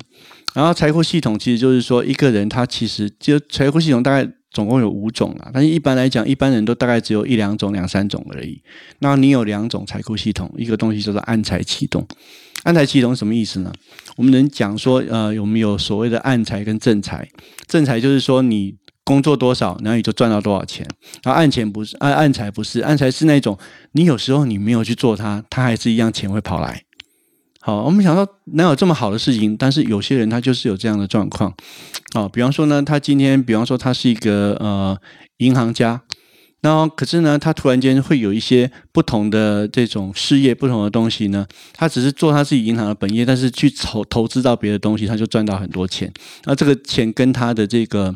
然后财库系统其实就是说，一个人他其实就财库系统大概总共有五种啦，但是一般来讲，一般人都大概只有一两种、两三种而已。那你有两种财库系统，一个东西叫做暗财启动。暗财启动是什么意思呢？我们能讲说，呃，我们有所谓的暗财跟正财。正财就是说你工作多少，然后你就赚到多少钱。然后暗钱不是，暗暗财不是，暗财是那种你有时候你没有去做它，它还是一样钱会跑来。好，我们想说哪有这么好的事情？但是有些人他就是有这样的状况。哦，比方说呢，他今天，比方说他是一个呃银行家，然后可是呢，他突然间会有一些不同的这种事业、不同的东西呢，他只是做他自己银行的本业，但是去投投资到别的东西，他就赚到很多钱。那这个钱跟他的这个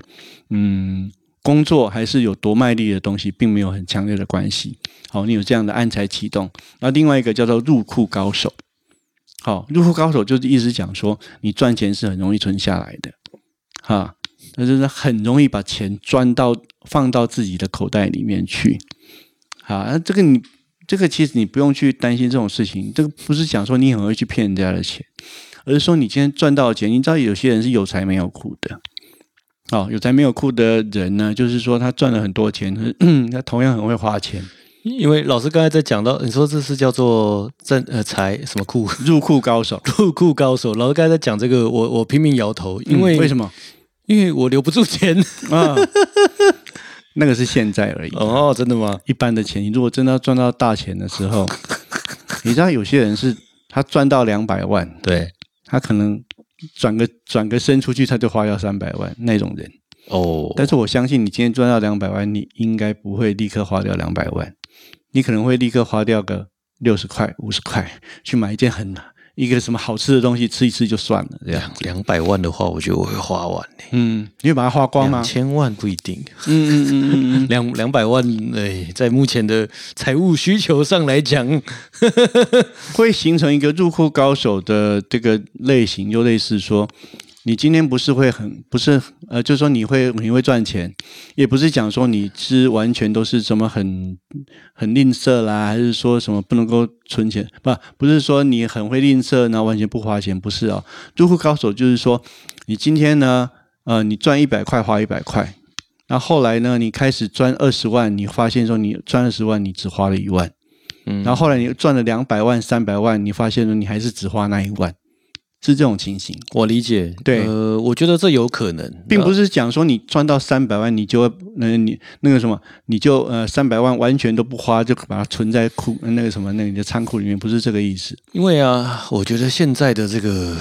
嗯工作还是有多卖力的东西，并没有很强烈的关系。好，你有这样的暗财启动，那另外一个叫做入库高手。好，入库高手就是意思讲说，你赚钱是很容易存下来的，哈，那就是很容易把钱赚到放到自己的口袋里面去。好，那这个你这个其实你不用去担心这种事情，这个不是讲说你很会去骗人家的钱，而是说你今天赚到钱，你知道有些人是有财没有库的。哦，有财没有库的人呢，就是说他赚了很多钱，他同样很会花钱。因为老师刚才在讲到，你说这是叫做正呃财什么库入库高手，入库高手，老师刚才在讲这个，我我拼命摇头，因为、嗯为什么因为我留不住钱。啊？那个是现在而已。哦，真的吗？一般的钱，你如果真的要赚到大钱的时候，你知道有些人是他赚到两百万，对，他可能转个转个身出去，他就花掉三百万那种人。哦，但是我相信你今天赚到两百万，你应该不会立刻花掉两百万，你可能会立刻花掉个六十块、五十块去买一件很一个什么好吃的东西吃一吃就算了，这样。两两百万的话，我觉得我会花完的。嗯，你会把它花光吗两？千万不一定，嗯嗯嗯嗯嗯，两两百万，哎，在目前的财务需求上来讲，会形成一个入库高手的这个类型，就类似说，你今天不是会很不是呃，就是说你会你会赚钱，也不是讲说你是完全都是什么很很吝啬啦，还是说什么不能够存钱，不不是说你很会吝啬，然后完全不花钱，不是哦。入库高手就是说，你今天呢，呃，你赚一百块花一百块。那后来呢？你开始赚二十万，你发现说你赚二十万，你只花了一万。嗯，然后后来你赚了两百万、三百万，你发现说你还是只花那一万，是这种情形，我理解，对呃，我觉得这有可能，并不是讲说你赚到三百万，你就会呃你那个什么，你就呃三百万完全都不花，就把它存在库那个什么那个你的仓库里面，不是这个意思。因为啊，我觉得现在的这个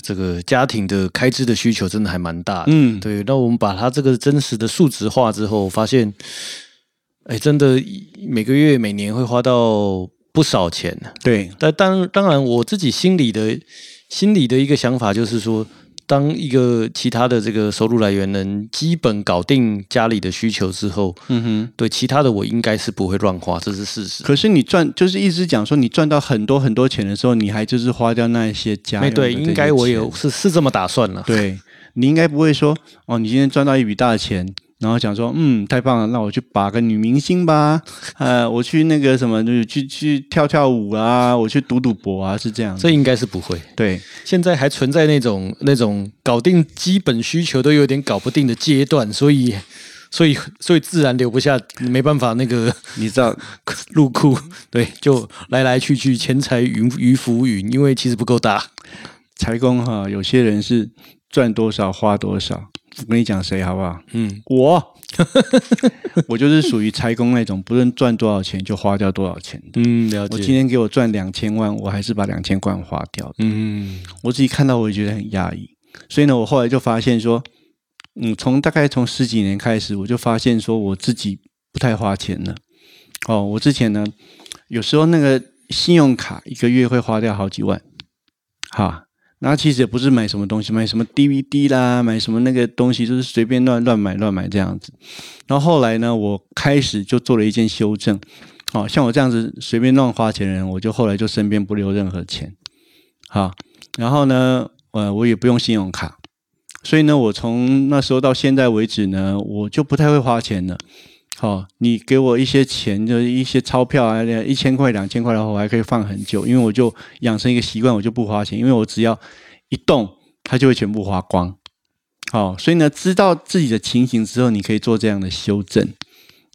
这个家庭的开支的需求真的还蛮大的。嗯，对，那我们把它这个真实的数值化之后，发现，哎，真的每个月、每年会花到不少钱。对，但当当然，我自己心里的心里的一个想法就是说，当一个其他的这个收入来源能基本搞定家里的需求之后，嗯哼。对其他的我应该是不会乱花，这是事实。可是你赚，就是一直讲说，你赚到很多很多钱的时候，你还就是花掉那一些家哎，对，应该我钱有是是这么打算了。对你应该不会说哦，你今天赚到一笔大钱，然后想说嗯太棒了，那我去把个女明星吧，呃，我去那个什么，就是去去跳跳舞啊，我去赌赌博啊，是这样。这应该是不会。对现在还存在那种那种搞定基本需求都有点搞不定的阶段，所以所以所以自然留不下，没办法那个你知道，入库，对，就来来去去，钱财云鱼浮云，因为其实不够大。财工哈，有些人是赚多少花多少。我跟你讲谁好不好？嗯，我，我就是属于财工那种，不论赚多少钱就花掉多少钱的。嗯，了我今。天给我赚两千万，我还是把两千万花掉的。嗯，我自己看到我也觉得很压抑，所以呢，我后来就发现说，嗯，从大概从十几年开始，我就发现说我自己不太花钱了。哦，我之前呢，有时候那个信用卡一个月会花掉好几万，哈。那其实也不是买什么东西，买什么 DVD 啦，买什么那个东西，就是随便乱乱买乱买这样子。然后后来呢，我开始就做了一件修正，哦，像我这样子随便乱花钱的人，我就后来就身边不留任何钱，好，然后呢，呃，我也不用信用卡，所以呢，我从那时候到现在为止呢，我就不太会花钱了。好，你给我一些钱，就是一些钞票啊，一千块、两千块的话，我还可以放很久，因为我就养成一个习惯，我就不花钱，因为我只要一动，它就会全部花光。好，所以呢，知道自己的情形之后，你可以做这样的修正。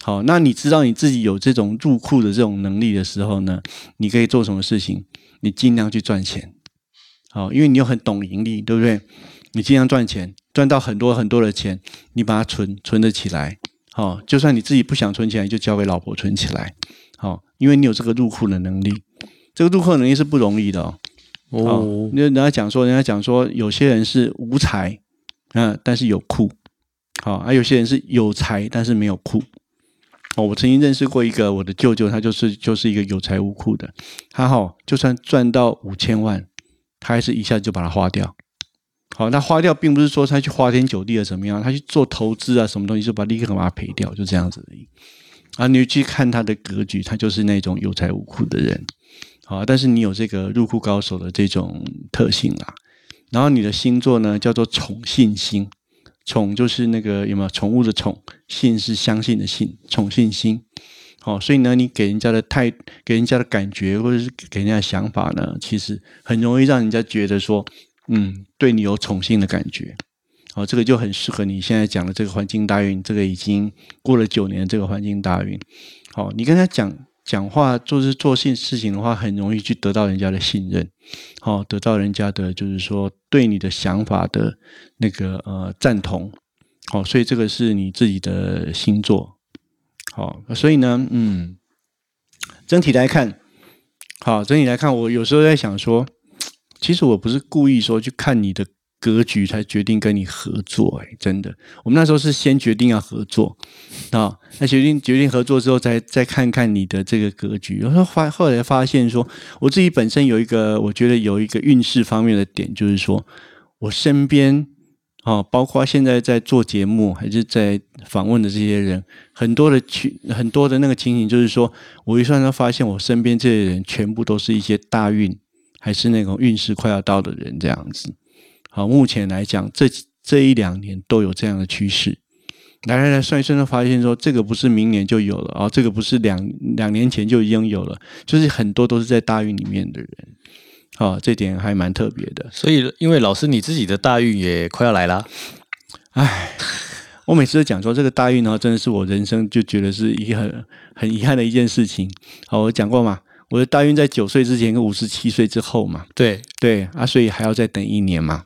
好，那你知道你自己有这种入库的这种能力的时候呢，你可以做什么事情？你尽量去赚钱。好，因为你又很懂盈利，对不对？你尽量赚钱，赚到很多很多的钱，你把它存存得起来。好，就算你自己不想存起来，就交给老婆存起来。好，因为你有这个入库的能力，这个入库能力是不容易的哦。哦，那人家讲说，人家讲说，有些人是无财，嗯，但是有库。好，而有些人是有财，但是没有库。哦，我曾经认识过一个我的舅舅，他就是就是一个有财无库的。他哈，就算赚到五千万，他还是一下子就把它花掉。好，那花掉并不是说他去花天酒地啊怎么样，他去做投资啊什么东西就把立刻把它赔掉，就这样子而已。啊，你去看他的格局，他就是那种有财无库的人。好，但是你有这个入库高手的这种特性啦。然后你的星座呢叫做宠信星，宠就是那个有没有宠物的宠，信是相信的信，宠信星。好，所以呢，你给人家的态，给人家的感觉，或者是给人家的想法呢，其实很容易让人家觉得说。嗯，对你有宠幸的感觉，哦，这个就很适合你现在讲的这个环境大运，这个已经过了九年，这个环境大运，好，你跟他讲讲话，做事做事事情的话，很容易去得到人家的信任，好，得到人家的就是说对你的想法的那个呃赞同，好，所以这个是你自己的星座，好，所以呢，嗯，整体来看，好，整体来看，我有时候在想说。其实我不是故意说去看你的格局才决定跟你合作，哎，真的，我们那时候是先决定要合作啊，那决定决定合作之后，再再看看你的这个格局。然后发后来发现说，我自己本身有一个，我觉得有一个运势方面的点，就是说我身边啊，包括现在在做节目还是在访问的这些人，很多的情很多的那个情形，就是说我一算都发现，我身边这些人全部都是一些大运。还是那种运势快要到的人这样子，好，目前来讲，这这一两年都有这样的趋势。来来来，算一算，就发现说，这个不是明年就有了哦，这个不是两两年前就已经有了，就是很多都是在大运里面的人，啊，这点还蛮特别的。所以，因为老师你自己的大运也快要来了，唉，我每次都讲说，这个大运呢，真的是我人生就觉得是一个很很遗憾的一件事情。好，我讲过嘛。我的大运在九岁之前跟五十七岁之后嘛，对对啊，所以还要再等一年嘛，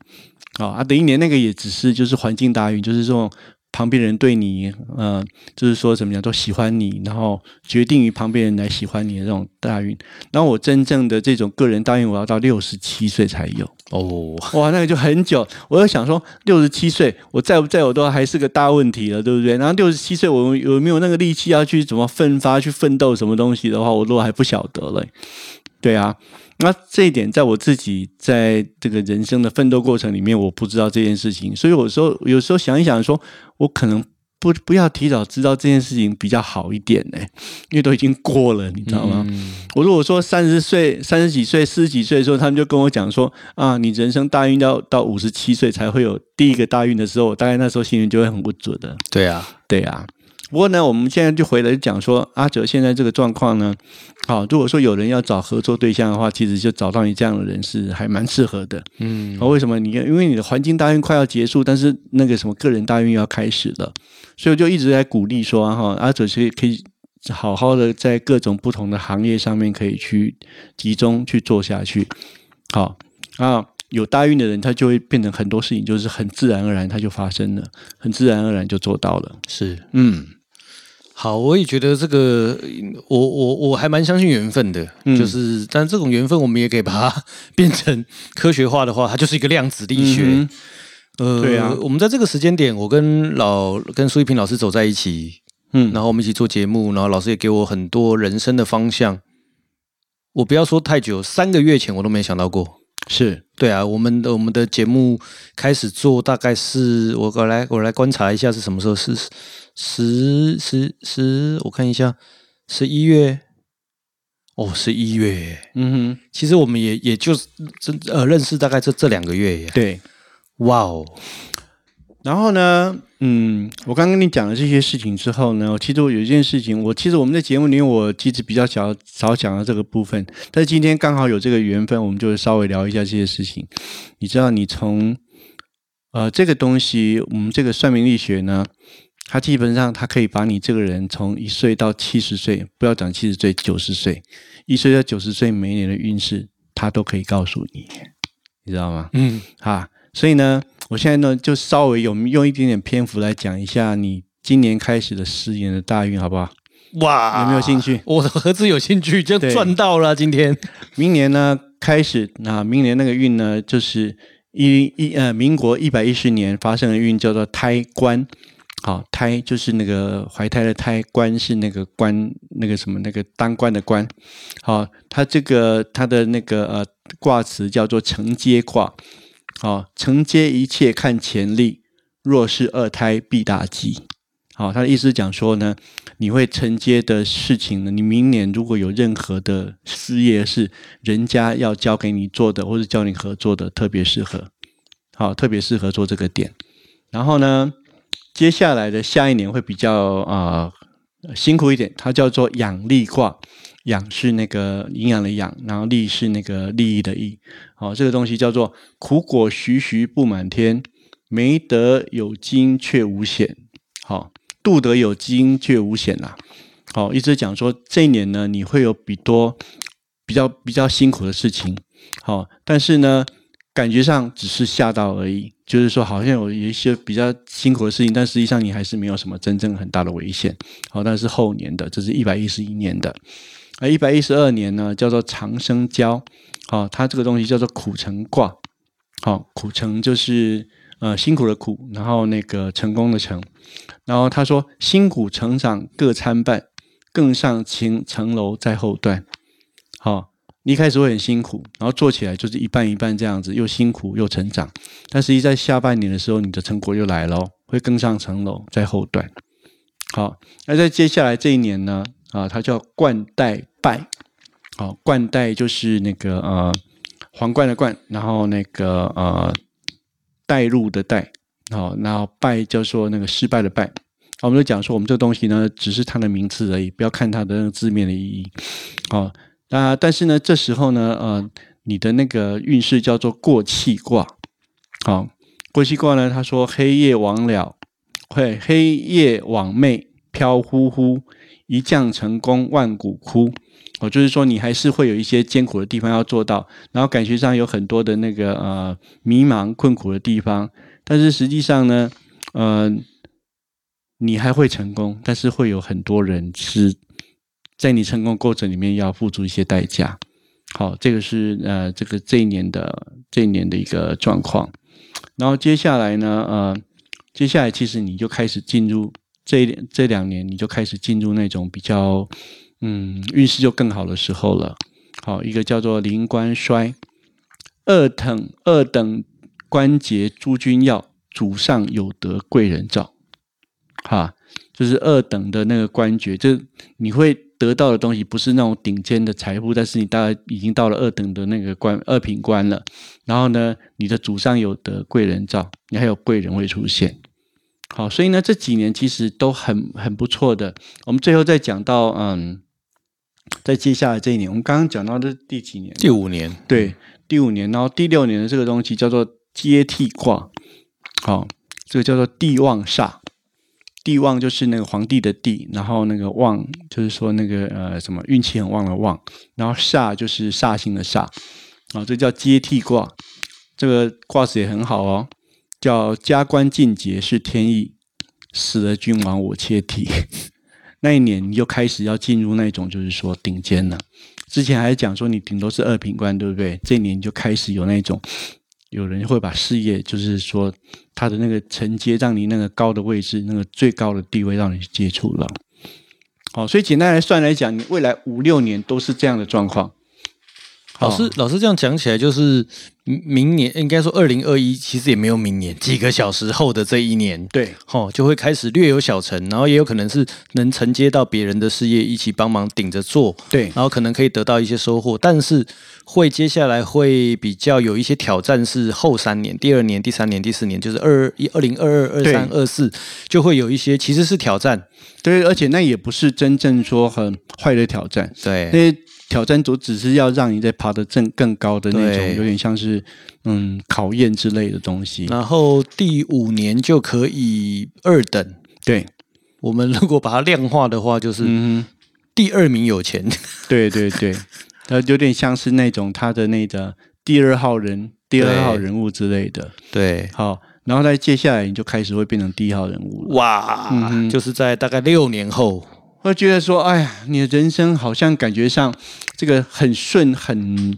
哦啊，等一年那个也只是就是环境大运，就是说。旁边人对你，呃，就是说怎么样都喜欢你，然后决定于旁边人来喜欢你的这种大运。然后我真正的这种个人大运，我要到六十七岁才有。哦，哇，那个就很久。我就想说，六十七岁我在不在我都还是个大问题了，对不对？然后六十七岁我有没有那个力气要去怎么奋发去奋斗什么东西的话，我都还不晓得了。对啊。那这一点，在我自己在这个人生的奋斗过程里面，我不知道这件事情，所以有时候有时候想一想，说我可能不不要提早知道这件事情比较好一点呢，因为都已经过了，你知道吗？我如果说三十岁、三十几岁、四十几岁的时候，他们就跟我讲说啊，你人生大运要到五十七岁才会有第一个大运的时候，我大概那时候心里就会很不准的。对啊，对啊。不过呢，我们现在就回来讲说，阿哲现在这个状况呢，好，如果说有人要找合作对象的话，其实就找到你这样的人是还蛮适合的。嗯，为什么？你因为你的环境大运快要结束，但是那个什么个人大运要开始了，所以我就一直在鼓励说，哈，阿哲是可以好好的在各种不同的行业上面可以去集中去做下去。好啊，有大运的人，他就会变成很多事情，就是很自然而然他就发生了，很自然而然就做到了。是，嗯。好，我也觉得这个，我我我还蛮相信缘分的，就是，但这种缘分我们也可以把它 变成科学化的话，它就是一个量子力学。呃，对啊，我们在这个时间点，我跟老跟苏一平老师走在一起，嗯，然后我们一起做节目，然后老师也给我很多人生的方向。我不要说太久，三个月前我都没想到过。是对啊，我们的我们的节目开始做，大概是我我来我来观察一下是什么时候是。十十十，我看一下，十一月哦，十一月嗯哼其实我们也也就是真呃认识大概这这两个月耶，。对。哇哦，然后呢，嗯，我刚跟你讲了这些事情之后呢，其实我有一件事情，我其实我们在节目里面我其实比较少少讲到这个部分，但是今天刚好有这个缘分，我们就稍微聊一下这些事情。你知道，你从呃这个东西，我们这个算命力学呢，它基本上它可以把你这个人从一岁到七十岁，不要讲七十岁，九十岁，一岁到九十岁每一年的运势，它都可以告诉你，你知道吗？嗯，啊，所以呢，我现在呢就稍微有用一点点篇幅来讲一下你今年开始的十年的大运，好不好？哇，有没有兴趣？我的盒子有兴趣，就赚到了今天。明年呢开始，那明年那个运呢，就是一一呃民国一百一十年发生的运叫做胎官。好，胎就是那个怀胎的胎，官是那个官那个什么那个当官的官。好，它这个它的那个呃卦词叫做承接卦。好，承接一切看潜力，若是二胎必大吉。好，他的意思讲说呢，你会承接的事情呢，你明年如果有任何的事业是人家要交给你做的，或者叫你合作的，特别适合。好，特别适合做这个点。然后呢，接下来的下一年会比较啊、辛苦一点，它叫做养利卦。养是那个营养的养，然后利是那个利益的益。好、这个东西叫做苦果徐徐布满天，没得有金却无险。好、度得有金却无险啦。好、一直讲说这一年呢，你会有比多比较比较辛苦的事情。好、但是呢，感觉上只是吓到而已，就是说好像有一些比较辛苦的事情，但实际上你还是没有什么真正很大的危险。好、但是后年的，这是一百一十一年的。而一百一十二年呢，叫做长生交，好、它这个东西叫做苦成卦，好、苦成就是呃辛苦的苦，然后那个成功的成，然后他说辛苦成长各参半，更上层层楼在后段，好、你一开始会很辛苦，然后做起来就是一半一半这样子，又辛苦又成长，但实际在下半年的时候，你的成果又来了，会更上层楼在后段。好，那在接下来这一年呢，啊，它叫冠带拜，好，冠带就是那个呃皇冠的冠，然后那个呃带入的带，好，然后败叫做那个失败的败。好我们就讲说，我们这个东西呢，只是它的名字而已，不要看它的那个字面的意义。好，那但是呢，这时候呢，呃，你的那个运势叫做过气卦。好，过气卦呢，他说黑夜往了，会黑夜往寐，飘忽忽，一将成功万骨枯。哦，就是说你还是会有一些艰苦的地方要做到，然后感觉上有很多的那个呃迷茫困苦的地方，但是实际上呢，呃，你还会成功，但是会有很多人是在你成功过程里面要付出一些代价。好，这个是呃这个这一年的这一年的一个状况。然后接下来呢，呃，接下来其实你就开始进入这一这两年，你就开始进入那种比较嗯运势就更好的时候了。好，一个叫做灵官衰，二等二等关节诸君要，祖上有德贵人照。哈，就是二等的那个官爵，就你会得到的东西不是那种顶尖的财富，但是你大概已经到了二等的那个官二品官了。然后呢，你的祖上有德贵人照，你还有贵人会出现。好，所以呢，这几年其实都很很不错的。我们最后再讲到，嗯，在接下来这一年，我们刚刚讲到的是第几年？第五年，对，第五年，然后第六年的这个东西叫做接替卦，好、这个叫做帝旺煞。帝旺就是那个皇帝的帝，然后那个旺就是说那个呃什么运气很旺的旺，然后煞就是煞星的煞，啊、这叫接替卦。这个卦辞也很好哦，叫加官进爵是天意，死了君王我切替。那一年你就开始要进入那种就是说顶尖了。之前还讲说你顶多是二品官，对不对？这一年就开始有那种有人会把事业，就是说他的那个承接，让你那个高的位置，那个最高的地位，让你接触了。好，所以简单来算来讲，你未来五六年都是这样的状况。老师，老师这样讲起来，就是明明年应该说二零二一，其实也没有明年，几个小时后的这一年，对，哦，就会开始略有小成，然后也有可能是能承接到别人的事业，一起帮忙顶着做，对。然后可能可以得到一些收获，但是会接下来会比较有一些挑战，是后三年、第二年、第三年、第四年，就是二一二零二二、二三、二四，就会有一些其实是挑战，对，而且那也不是真正说很坏的挑战，对。那些挑战组只是要让你在爬得更更高的那种，有点像是嗯考验之类的东西。然后第五年就可以二等。对，我们如果把它量化的话，就是嗯，第二名有钱，对 对对，呃，有点像是那种他的那个第二号人、第二号人物之类的。对，好，然后再接下来你就开始会变成第一号人物了。哇，嗯就是在大概六年后，会觉得说，哎呀，你的人生好像感觉上这个很顺，很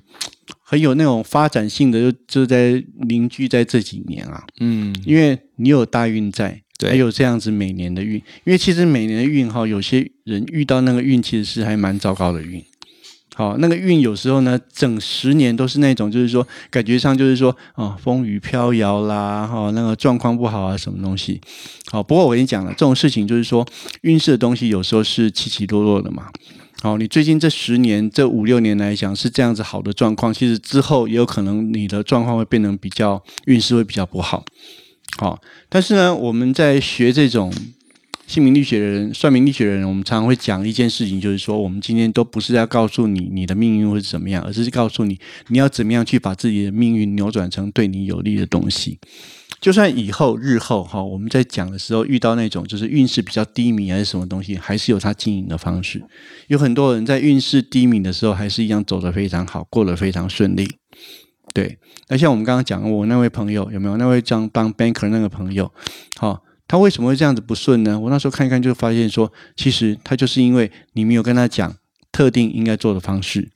很有那种发展性的，就就在凝聚在这几年啊，嗯，因为你有大运在，对。还有这样子每年的运，因为其实每年的运哈，有些人遇到那个运其实是还蛮糟糕的运。好，那个运有时候呢，整十年都是那种，就是说感觉上就是说，哦，风雨飘摇啦，哈、那个状况不好啊，什么东西。好，不过我跟你讲了，这种事情就是说，运势的东西有时候是起起落落的嘛。好，你最近这十年、这五六年来讲是这样子好的状况，其实之后也有可能你的状况会变成比较运势会比较不好。好，但是呢，我们在学这种姓名力学的人、算命力学的人，我们常常会讲一件事情，就是说，我们今天都不是要告诉你你的命运会是怎么样，而是告诉你你要怎么样去把自己的命运扭转成对你有利的东西。就算以后日后哈，我们在讲的时候遇到那种就是运势比较低迷还是什么东西，还是有他经营的方式。有很多人在运势低迷的时候，还是一样走得非常好，过得非常顺利。对，那像我们刚刚讲，我那位朋友有没有那位当当 banker 那个朋友，好、他为什么会这样子不顺呢？我那时候看一看就发现说，其实他就是因为你没有跟他讲特定应该做的方式，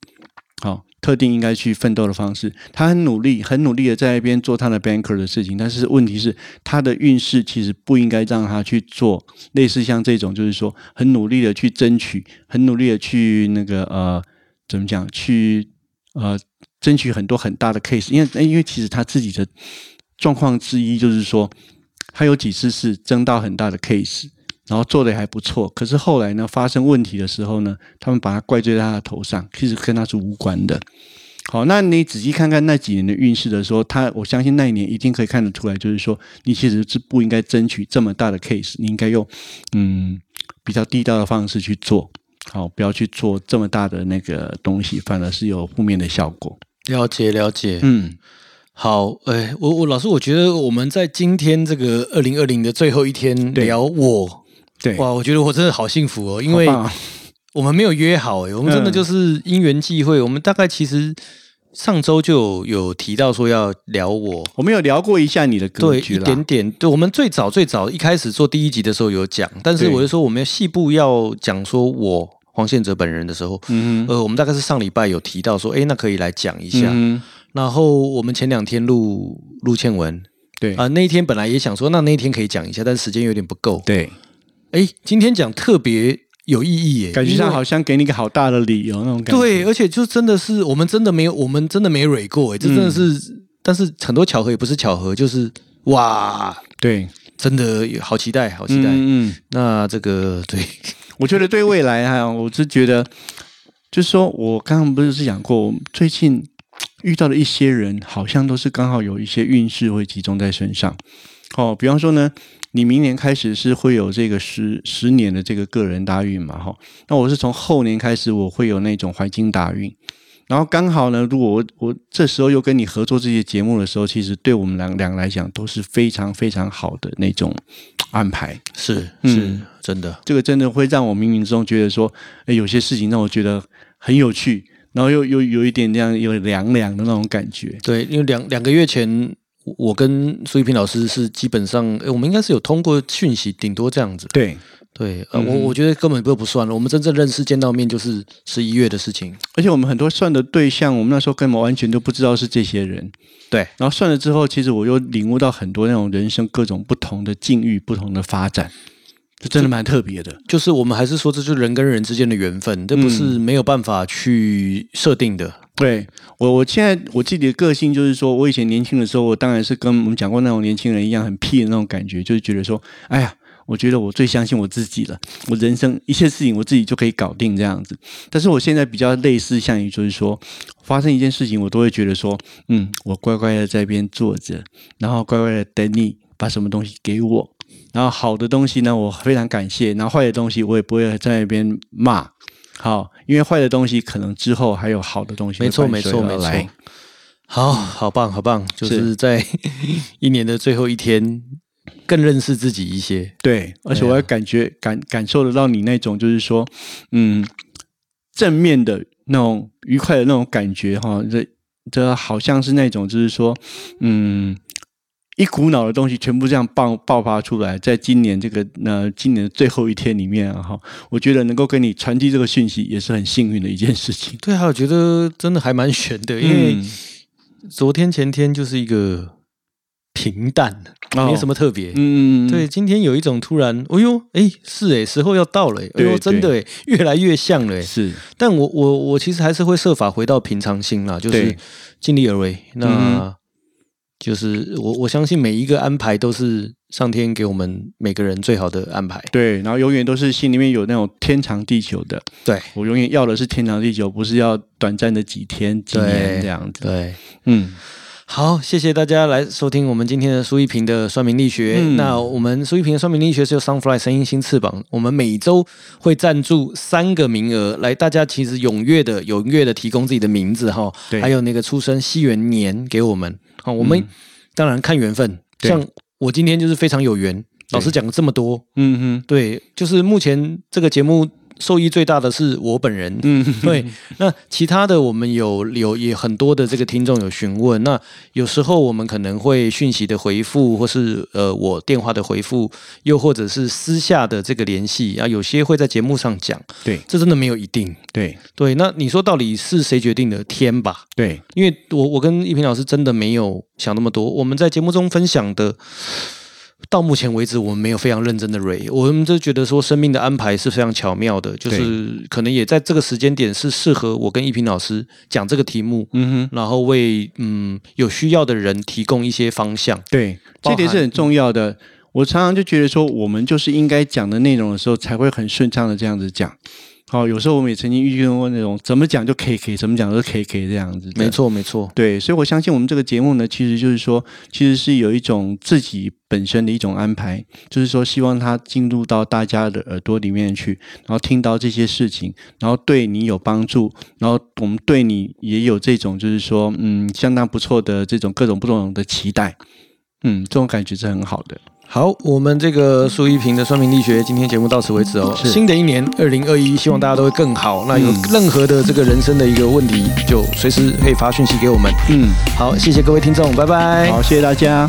好、特定应该去奋斗的方式。他很努力，很努力的在那边做他的 banker 的事情，但是问题是他的运势其实不应该让他去做类似像这种，就是说很努力的去争取，很努力的去那个呃怎么讲去呃争取很多很大的 case，因为因为其实他自己的状况之一就是说，他有几次是争到很大的 case，然后做的还不错，可是后来呢发生问题的时候呢，他们把他怪罪在他的头上，其实跟他是无关的。好，那你仔细看看那几年的运势的时候，他我相信那一年一定可以看得出来，就是说你其实是不应该争取这么大的 case，你应该用嗯比较地道的方式去做，好，不要去做这么大的那个东西，反而是有负面的效果。了解了解。嗯，好，哎，我我老师，我觉得我们在今天这个二零二零的最后一天聊我，对，哇，我觉得我真的好幸福哦，因为我们没有约好，哎，我们真的嗯。就是因缘际会，我们大概其实上周就有有提到说要聊我，我们有聊过一下你的格对，一局啦，点点。对，我们最早最早一开始做第一集的时候有讲，但是我就说我们要细部要讲说我黄宪哲本人的时候，嗯哼，呃，我们大概是上礼拜有提到说，哎，那可以来讲一下。嗯哼然后我们前两天录录倩文。对。啊、那一天本来也想说，那那一天可以讲一下，但是时间有点不够。对，哎，今天讲特别有意义耶，感觉上好像给你一个好大的理由那种感觉。对，而且就真的是我们真的没有，我们真的没蕊过哎，这真的是，嗯。但是很多巧合也不是巧合，就是哇，对，真的好期待，好期待。嗯嗯，那这个对，我觉得对未来哈，我是觉得，就是说我刚刚不是是讲过，最近遇到的一些人，好像都是刚好有一些运势会集中在身上。哦，比方说呢，你明年开始是会有这个十十年的这个个人大运嘛，哈、那我是从后年开始，我会有那种怀金大运。然后刚好呢，如果我我这时候又跟你合作这些节目的时候，其实对我们两两个来讲都是非常非常好的那种安排。是嗯是真的，这个真的会让我冥冥之中觉得说，哎，有些事情让我觉得很有趣，然后又又有一点这样有凉凉的那种感觉。对，因为两两个月前，我我跟苏一平老师是基本上，诶我们应该是有通过讯息，顶多这样子。对，对，呃，嗯我我觉得根本就不算了，我们真正认识见到面就是十一月的事情。而且我们很多算的对象，我们那时候根本完全都不知道是这些人。对，然后算了之后，其实我又领悟到很多那种人生各种不同的境遇、不同的发展，这真的蛮特别的。就是我们还是说，这就是人跟人之间的缘分，这不是嗯没有办法去设定的。对我，我现在我自己的个性就是说，我以前年轻的时候，我当然是跟我们讲过那种年轻人一样，很屁的那种感觉，就是觉得说，哎呀，我觉得我最相信我自己了，我人生一切事情我自己就可以搞定这样子。但是我现在比较类似，像于就是说，发生一件事情，我都会觉得说，嗯，我乖乖的在一边坐着，然后乖乖的等你把什么东西给我，然后好的东西呢，我非常感谢，然后坏的东西我也不会在那边骂。好，因为坏的东西可能之后还有好的东西会没错，没错，没错。好，好棒，好棒！就是在 一年的最后一天，更认识自己一些。对，而且我也感觉感感受得到你那种，就是说，嗯，正面的那种愉快的那种感觉哈，这这好像是那种，就是说，嗯。一股脑的东西全部这样爆爆发出来，在今年这个呃今年的最后一天里面啊哈，我觉得能够跟你传递这个讯息也是很幸运的一件事情。对啊，我觉得真的还蛮悬的，因为嗯昨天前天就是一个平淡，没什么特别。嗯，对，今天有一种突然，哎呦，哎，是哎，时候要到了，哎对呦，真的哎，越来越像了，哎。是，但我我我其实还是会设法回到平常心啦，就是尽力而为。嗯那就是我我相信每一个安排都是上天给我们每个人最好的安排。对，然后永远都是心里面有那种天长地久的。对我永远要的是天长地久，不是要短暂的几天几年这样子。对，嗯，好，谢谢大家来收听我们今天的苏一平的算命力学。嗯。那我们苏一平的算命力学是由 Sunfly 声音新翅膀，我们每周会赞助三个名额，来大家其实踊跃的踊跃的提供自己的名字哈，对。还有那个出生西元年给我们。好，我们、嗯当然看缘分，对。像我今天就是非常有缘，老师讲了这么多，嗯哼，对，就是目前这个节目受益最大的是我本人，嗯，对，那其他的我们有有也很多的这个听众有询问，那有时候我们可能会讯息的回复，或是呃我电话的回复，又或者是私下的这个联系啊，有些会在节目上讲，对这真的没有一定。对对，那你说到底是谁决定的？天吧，对，因为我我跟一平老师真的没有想那么多，我们在节目中分享的。到目前为止，我们没有非常认真的 r 我们就觉得说生命的安排是非常巧妙的，就是可能也在这个时间点是适合我跟一平老师讲这个题目，嗯哼，然后为嗯有需要的人提供一些方向。对，这点是很重要的。我常常就觉得说，我们就是应该讲的内容的时候，才会很顺畅的这样子讲。好，有时候我们也曾经遇见过那种怎么讲就可以可以，怎么讲都可以可以这样子。没错，没错，对，所以我相信我们这个节目呢，其实就是说，其实是有一种自己本身的一种安排，就是说希望它进入到大家的耳朵里面去，然后听到这些事情，然后对你有帮助，然后我们对你也有这种就是说，嗯，相当不错的这种各种不同的期待，嗯，这种感觉是很好的。好，我们这个苏一平的算命力学，今天节目到此为止哦。是新的一年二零二一，希望大家都会更好。那有嗯任何的这个人生的一个问题，就随时可以发讯息给我们。嗯，好，谢谢各位听众，拜拜。好，谢谢大家。